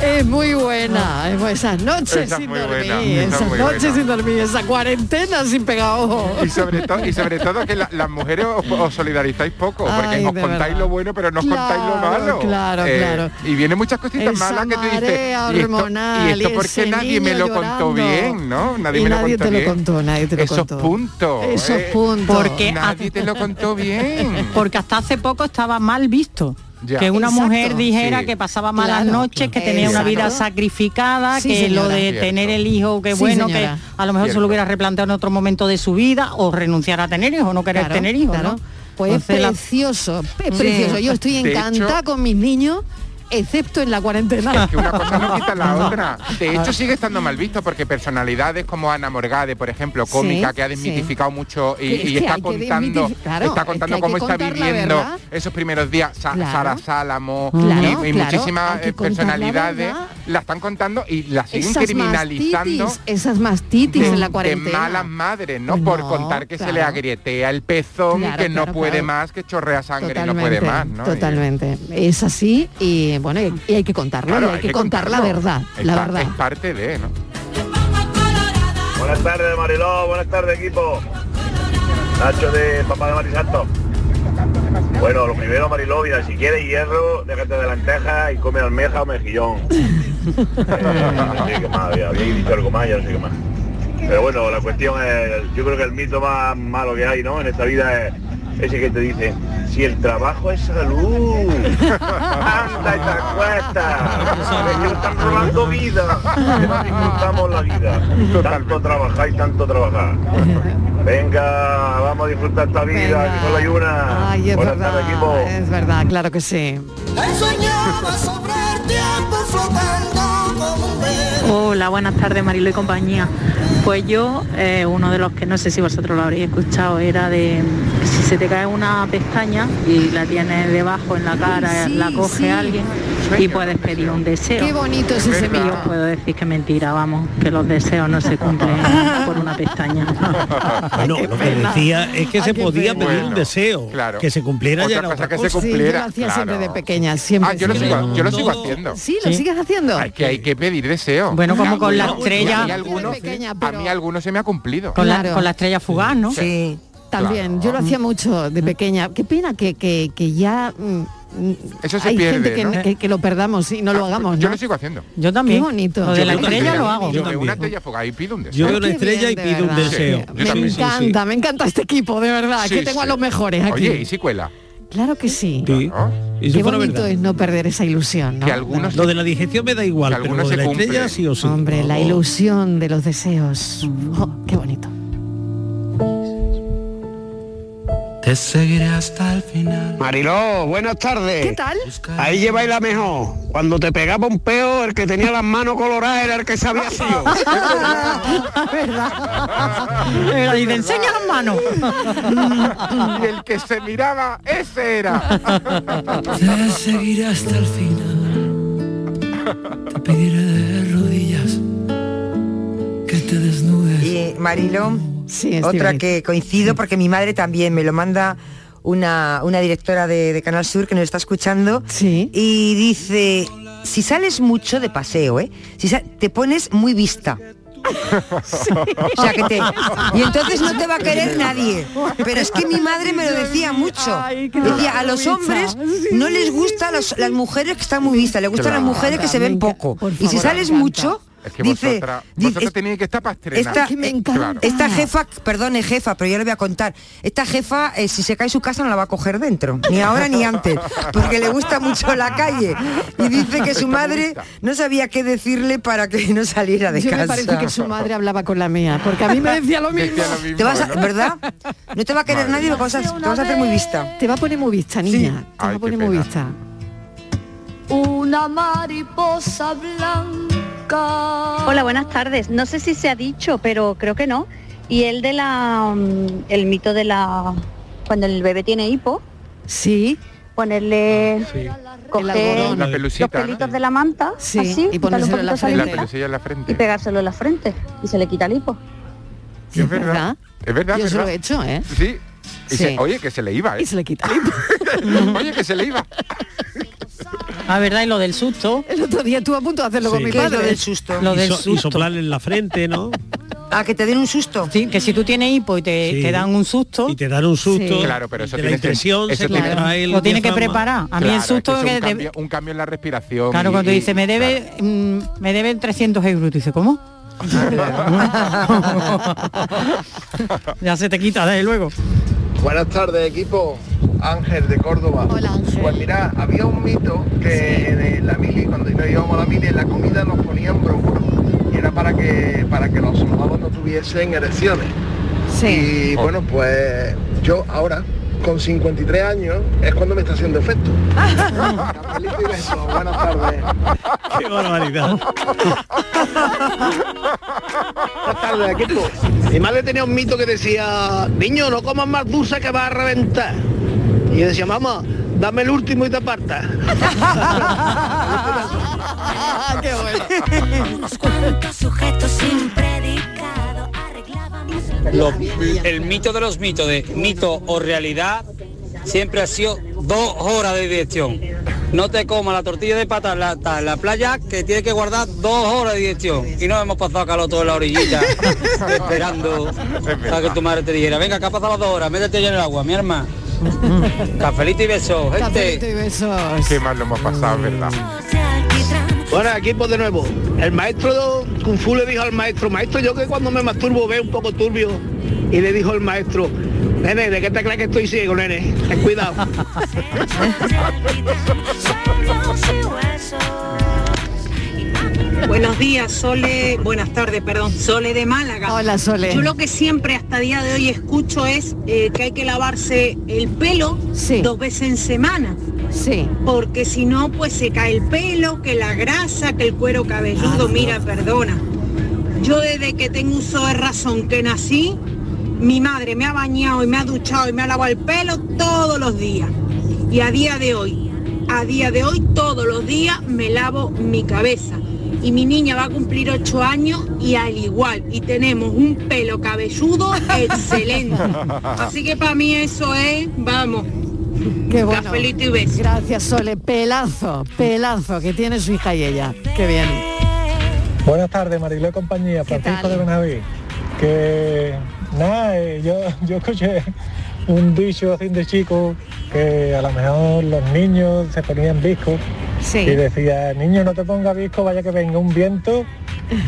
Es muy buena, bu- esas noches Esa sin muy dormir, buena, esa es esas muy noches buena. sin dormir, esa cuarentena sin pegar ojo. Y sobre, todo y sobre todo que la- las mujeres os, os solidarizáis poco, porque Ay, os contáis verdad. lo bueno, pero no os contáis lo Claro, malo. Eh, claro, claro. Y vienen muchas cositas Esa malas que te dices. Y esto, hormonal, y esto y porque nadie me lo contó bien, ¿no? Nadie Y me lo nadie contó te lo bien. contó, nadie te lo Esos contó. puntos. Esos eh, puntos. Porque Nadie te lo contó *laughs* bien. Porque hasta hace poco estaba mal visto. Ya. Que una Exacto. mujer dijera Sí. que pasaba malas Claro, noches, que tenía una vida sacrificada, Sí, que lo de Cierto. tener el hijo, que Sí, bueno, señora. que a lo mejor se Cierto. lo hubiera replanteado en otro momento de su vida o renunciar a tener hijos o no querer Claro, tener hijos, claro. ¿no? Pues es la- precioso, es precioso. Yo estoy encantada hecho- con mis niños, excepto en la cuarentena. Es que una cosa no quita la *laughs* otra. De hecho, sigue estando mal visto porque personalidades como Ana Morgade, por ejemplo, cómica, Sí, que ha desmitificado mucho y, es está contando, claro, está es contando que cómo está viviendo esos primeros días. Sa- Claro. Sara Sálamo Claro, y, muchísimas eh, la personalidades la están contando y la siguen Esas criminalizando. mastitis, esas mastitis de, en la de cuarentena. malas madres, ¿no? Pues por contar que se le agrietea el pezón que no puede más, que chorrea sangre y no puede más, Totalmente. Es así y bueno, y, y hay que contarlo, Claro, y hay, que, contar la contarlo. verdad, Es la verdad. Es parte de, ¿no? Buenas tardes, Mariló. Buenas tardes, equipo. Nacho de Papá de Marisanto. Bueno, lo primero, Mariló, mira, si quieres hierro, déjate de lentejas y come almeja o mejillón. *laughs* Eh, no sé qué más, había, había dicho algo más, ya no sé qué más. Pero bueno, la cuestión es, yo creo que el mito más malo que hay, ¿no? En esta vida es ese que te dice, si el trabajo es salud, *laughs* anda y te acuestas, que están robando vida, que disfrutamos la vida, tanto trabajar y tanto trabajar. Venga, vamos a disfrutar esta vida, que solo hay una. Ay, es Buenas verdad, tardes, equipo. es verdad, claro que sí. Ensoñaba sobre el tiempo flotando Hola, buenas tardes Marilo y compañía. Pues yo, eh, uno de los que no sé si vosotros lo habréis escuchado, era de si se te cae una pestaña y la tienes debajo en la cara, Sí, la coge sí. alguien y puedes pedir un deseo. Qué bonito es ese mío. puedo decir que mentira, vamos, que los deseos no se cumplen *laughs* por una pestaña. Bueno, lo que decía es que se podía pedir un deseo. Que se cumpliera ya Otra era cosa otra que se cosa. Sí, yo lo hacía siempre de pequeña, siempre. Ah, yo lo sigo, yo lo sigo haciendo. Sí, lo sigues haciendo. Hay que hay que pedir deseo. Bueno, como con la estrella- A mí algunos, a mí algunos se me ha cumplido. Con, la, Claro. con la estrella fugaz, ¿no? Sí. También, yo lo hacía mucho de pequeña. Qué pena que, que, que ya mm, Eso se hay pierde, gente que, ¿no? que- que lo perdamos y no lo hagamos. Yo ¿no? lo sigo haciendo. Yo también. Qué bonito. Lo de la estrella lo hago. Yo veo una estrella fugaz y pido un deseo. Yo veo una estrella y bien, pido un deseo. Sí, me también. encanta, me encanta este equipo, de verdad. Sí, que tengo a los mejores aquí. Oye, ¿y si cuela? Claro que sí. Sí. Y si Qué bonito verdad. es no perder esa ilusión, ¿no? Que algunos Lo de la digestión me da igual, que pero lo de la estrella sí o sí. Hombre, la Oh. ilusión de los deseos. Oh, qué bonito. Te seguiré hasta el final. Mariló, buenas tardes. ¿Qué tal? Ahí lleváis la mejor. Cuando te pegaba un peo, el que tenía las manos coloradas era el que sabía sido. *laughs* Pero y te enseña las manos. *laughs* Y el que se miraba, ese era. *laughs* Te seguiré hasta el final. Te pediré de rodillas que te desnudes. Y Marilo, Sí, otra que coincido porque mi madre también me lo manda una, una directora de, de Canal Sur que nos está escuchando Sí. y dice, si sales mucho de paseo, ¿eh? si te pones muy vista. *laughs* O sea, que te... Y entonces no te va a querer nadie. Pero es que mi madre me lo decía mucho. Decía, a los hombres no les gustan las, las mujeres que están muy vistas, les gustan Claro. las mujeres que se ven poco. Y si sales mucho, Es que dice... vosotras, vosotras es- tenéis que estar para estrenar. esta, que me eh, encanta. claro. esta jefa, perdone jefa, pero yo le voy a contar. Esta jefa, eh, si se cae su casa, no la va a coger dentro, ni ahora ni antes, porque le gusta mucho la calle. Y dice que su madre no sabía qué decirle para que no saliera de Yo me casa. parece que su madre hablaba con la mía, porque a mí me *laughs* decía lo mismo. Decía lo mismo, Te vas a- ¿no? ¿Verdad? No te va a querer Madre nadie porque vas a, te vas a hacer muy vista. Te va a poner muy vista, niña. Te va Ay, a poner muy vista. Una mariposa blanca. Hola, buenas tardes. No sé si se ha dicho, pero creo que no. Y el de la mm, el mito de la cuando el bebé tiene hipo, Sí, ponerle coger algodón. La los pelusita, ¿no? pelitos de la manta, Sí, así, y ponérselo en la frente. en la y pegárselo en la frente y se le quita el hipo. Sí, es verdad. Es verdad, Yo es se lo he hecho, ¿eh? Sí. Y Sí. se- oye, que se le iba, ¿eh? Y se le quita el hipo. *laughs* oye, que se le iba. Ah, verdad, y lo del susto. El otro día estuve a punto de hacerlo Sí. con mi ¿Qué es lo padre. del susto? Lo Y, del so- y susto. soplarle en la frente, ¿no? Ah, que te den un susto. Sí, que si tú tienes hipo y te, Sí. te dan un susto, Y te dan un susto. Sí. Claro, pero eso de la tiene eso se el lo tienes que preparar. A mí Claro, el es susto que es que un, cambio, un cambio en la respiración. Claro, y- cuando y- dice, me debe, mm, me deben 300 euros, tú dices, ¿cómo? *laughs* *laughs* ya se te quita, desde luego. Buenas tardes, equipo. Ángel de Córdoba. Hola, Ángel. Pues mira, había un mito que en la mili, cuando nos íbamos a la mili, en la comida nos ponían bromuro. Y era para que, para que los soldados no tuviesen erecciones. Sí. Y bueno, pues yo ahora, con 53 años, es cuando me está haciendo efecto. *laughs* Buenas tardes. Qué barbaridad. Buenas tardes, equipo. Mi madre tenía un mito que decía, niño, no comas más dulce que va a reventar. Y yo decía, mamá, dame el último y te apartas. *laughs* Ah, qué bueno. Unos cuantos sujetos sin predicado arreglábamos el mito de los mitos, de mito o realidad, siempre ha sido dos horas de digestión. No te comas la tortilla de pata en la, en la playa, que tienes que guardar dos horas de digestión. Y no hemos pasado calor todo en la orillita, *laughs* esperando a que tu madre te dijera, venga, que ha pasado las dos horas, métete ya en el agua, mi hermana. Cafelito y besos, Cafelito gente. y besos. Qué mal lo hemos pasado, ¿verdad? Bueno, equipo de nuevo. El maestro Kung Fu le dijo al maestro, maestro, yo que cuando me masturbo veo un poco turbio. Y le dijo el maestro, nene, ¿de qué te crees que estoy ciego, nene? Ten cuidado. *laughs* *laughs* Buenos días, Sole, buenas tardes, perdón, Sole de Málaga. Hola, Sole. Yo lo que siempre hasta día de hoy escucho es eh, que hay que lavarse el pelo Sí. dos veces en semana. Sí. Porque si no, pues se cae el pelo, que la grasa, que el cuero cabelludo. Mira, perdona. Yo desde que tengo uso de razón que nací, mi madre me ha bañado y me ha duchado y me ha lavado el pelo todos los días. Y a día de hoy, a día de hoy todos los días me lavo mi cabeza. Y mi niña va a cumplir ocho años y al igual. Y tenemos un pelo cabelludo *laughs* excelente. Así que para mí eso es, vamos, Qué bueno. cafelito y beso. Gracias, Sole. Pelazo, pelazo que tiene su hija y ella. Qué bien. Buenas tardes, Mariló y compañía, Francisco de Benaví. Que nada, eh, yo, *laughs* yo escuché un dicho así de chico que a lo mejor los niños se ponían y decía, niño no te ponga visco, vaya que venga un viento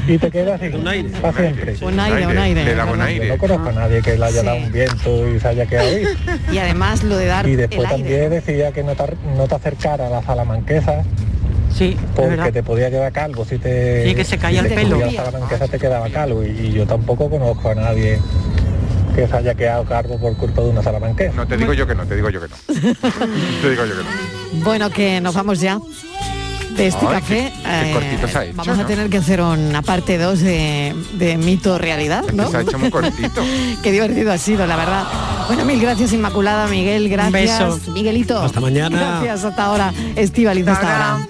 y te quedas así *laughs* para siempre. Un aire, un aire. Le un aire. Yo no conozco a nadie que le haya dado un viento y se haya quedado visco. *laughs* Y además lo de dar Y el después aire. también decía que no te, no te acercara a la salamanquesa Sí, porque te podía quedar calvo si te Sí, que se caía si el pelo. La salamanquesa te quedaba calvo y, y yo tampoco conozco a nadie que se haya quedado calvo por culpa de una salamanquesa. No te digo yo que no, te digo yo que no. *laughs* te digo yo que no. Bueno, que nos vamos ya de este Ay, café. qué- qué cortito se ha hecho, vamos a tener que hacer una parte 2 de, de mito realidad, ¿no? Se ha hecho muy cortito. *laughs* Qué divertido ha sido, la verdad. Bueno, mil gracias Inmaculada, Miguel, gracias. beso. Miguelito. Hasta mañana. *laughs* Gracias, hasta ahora. Estivaliz, hasta ahora.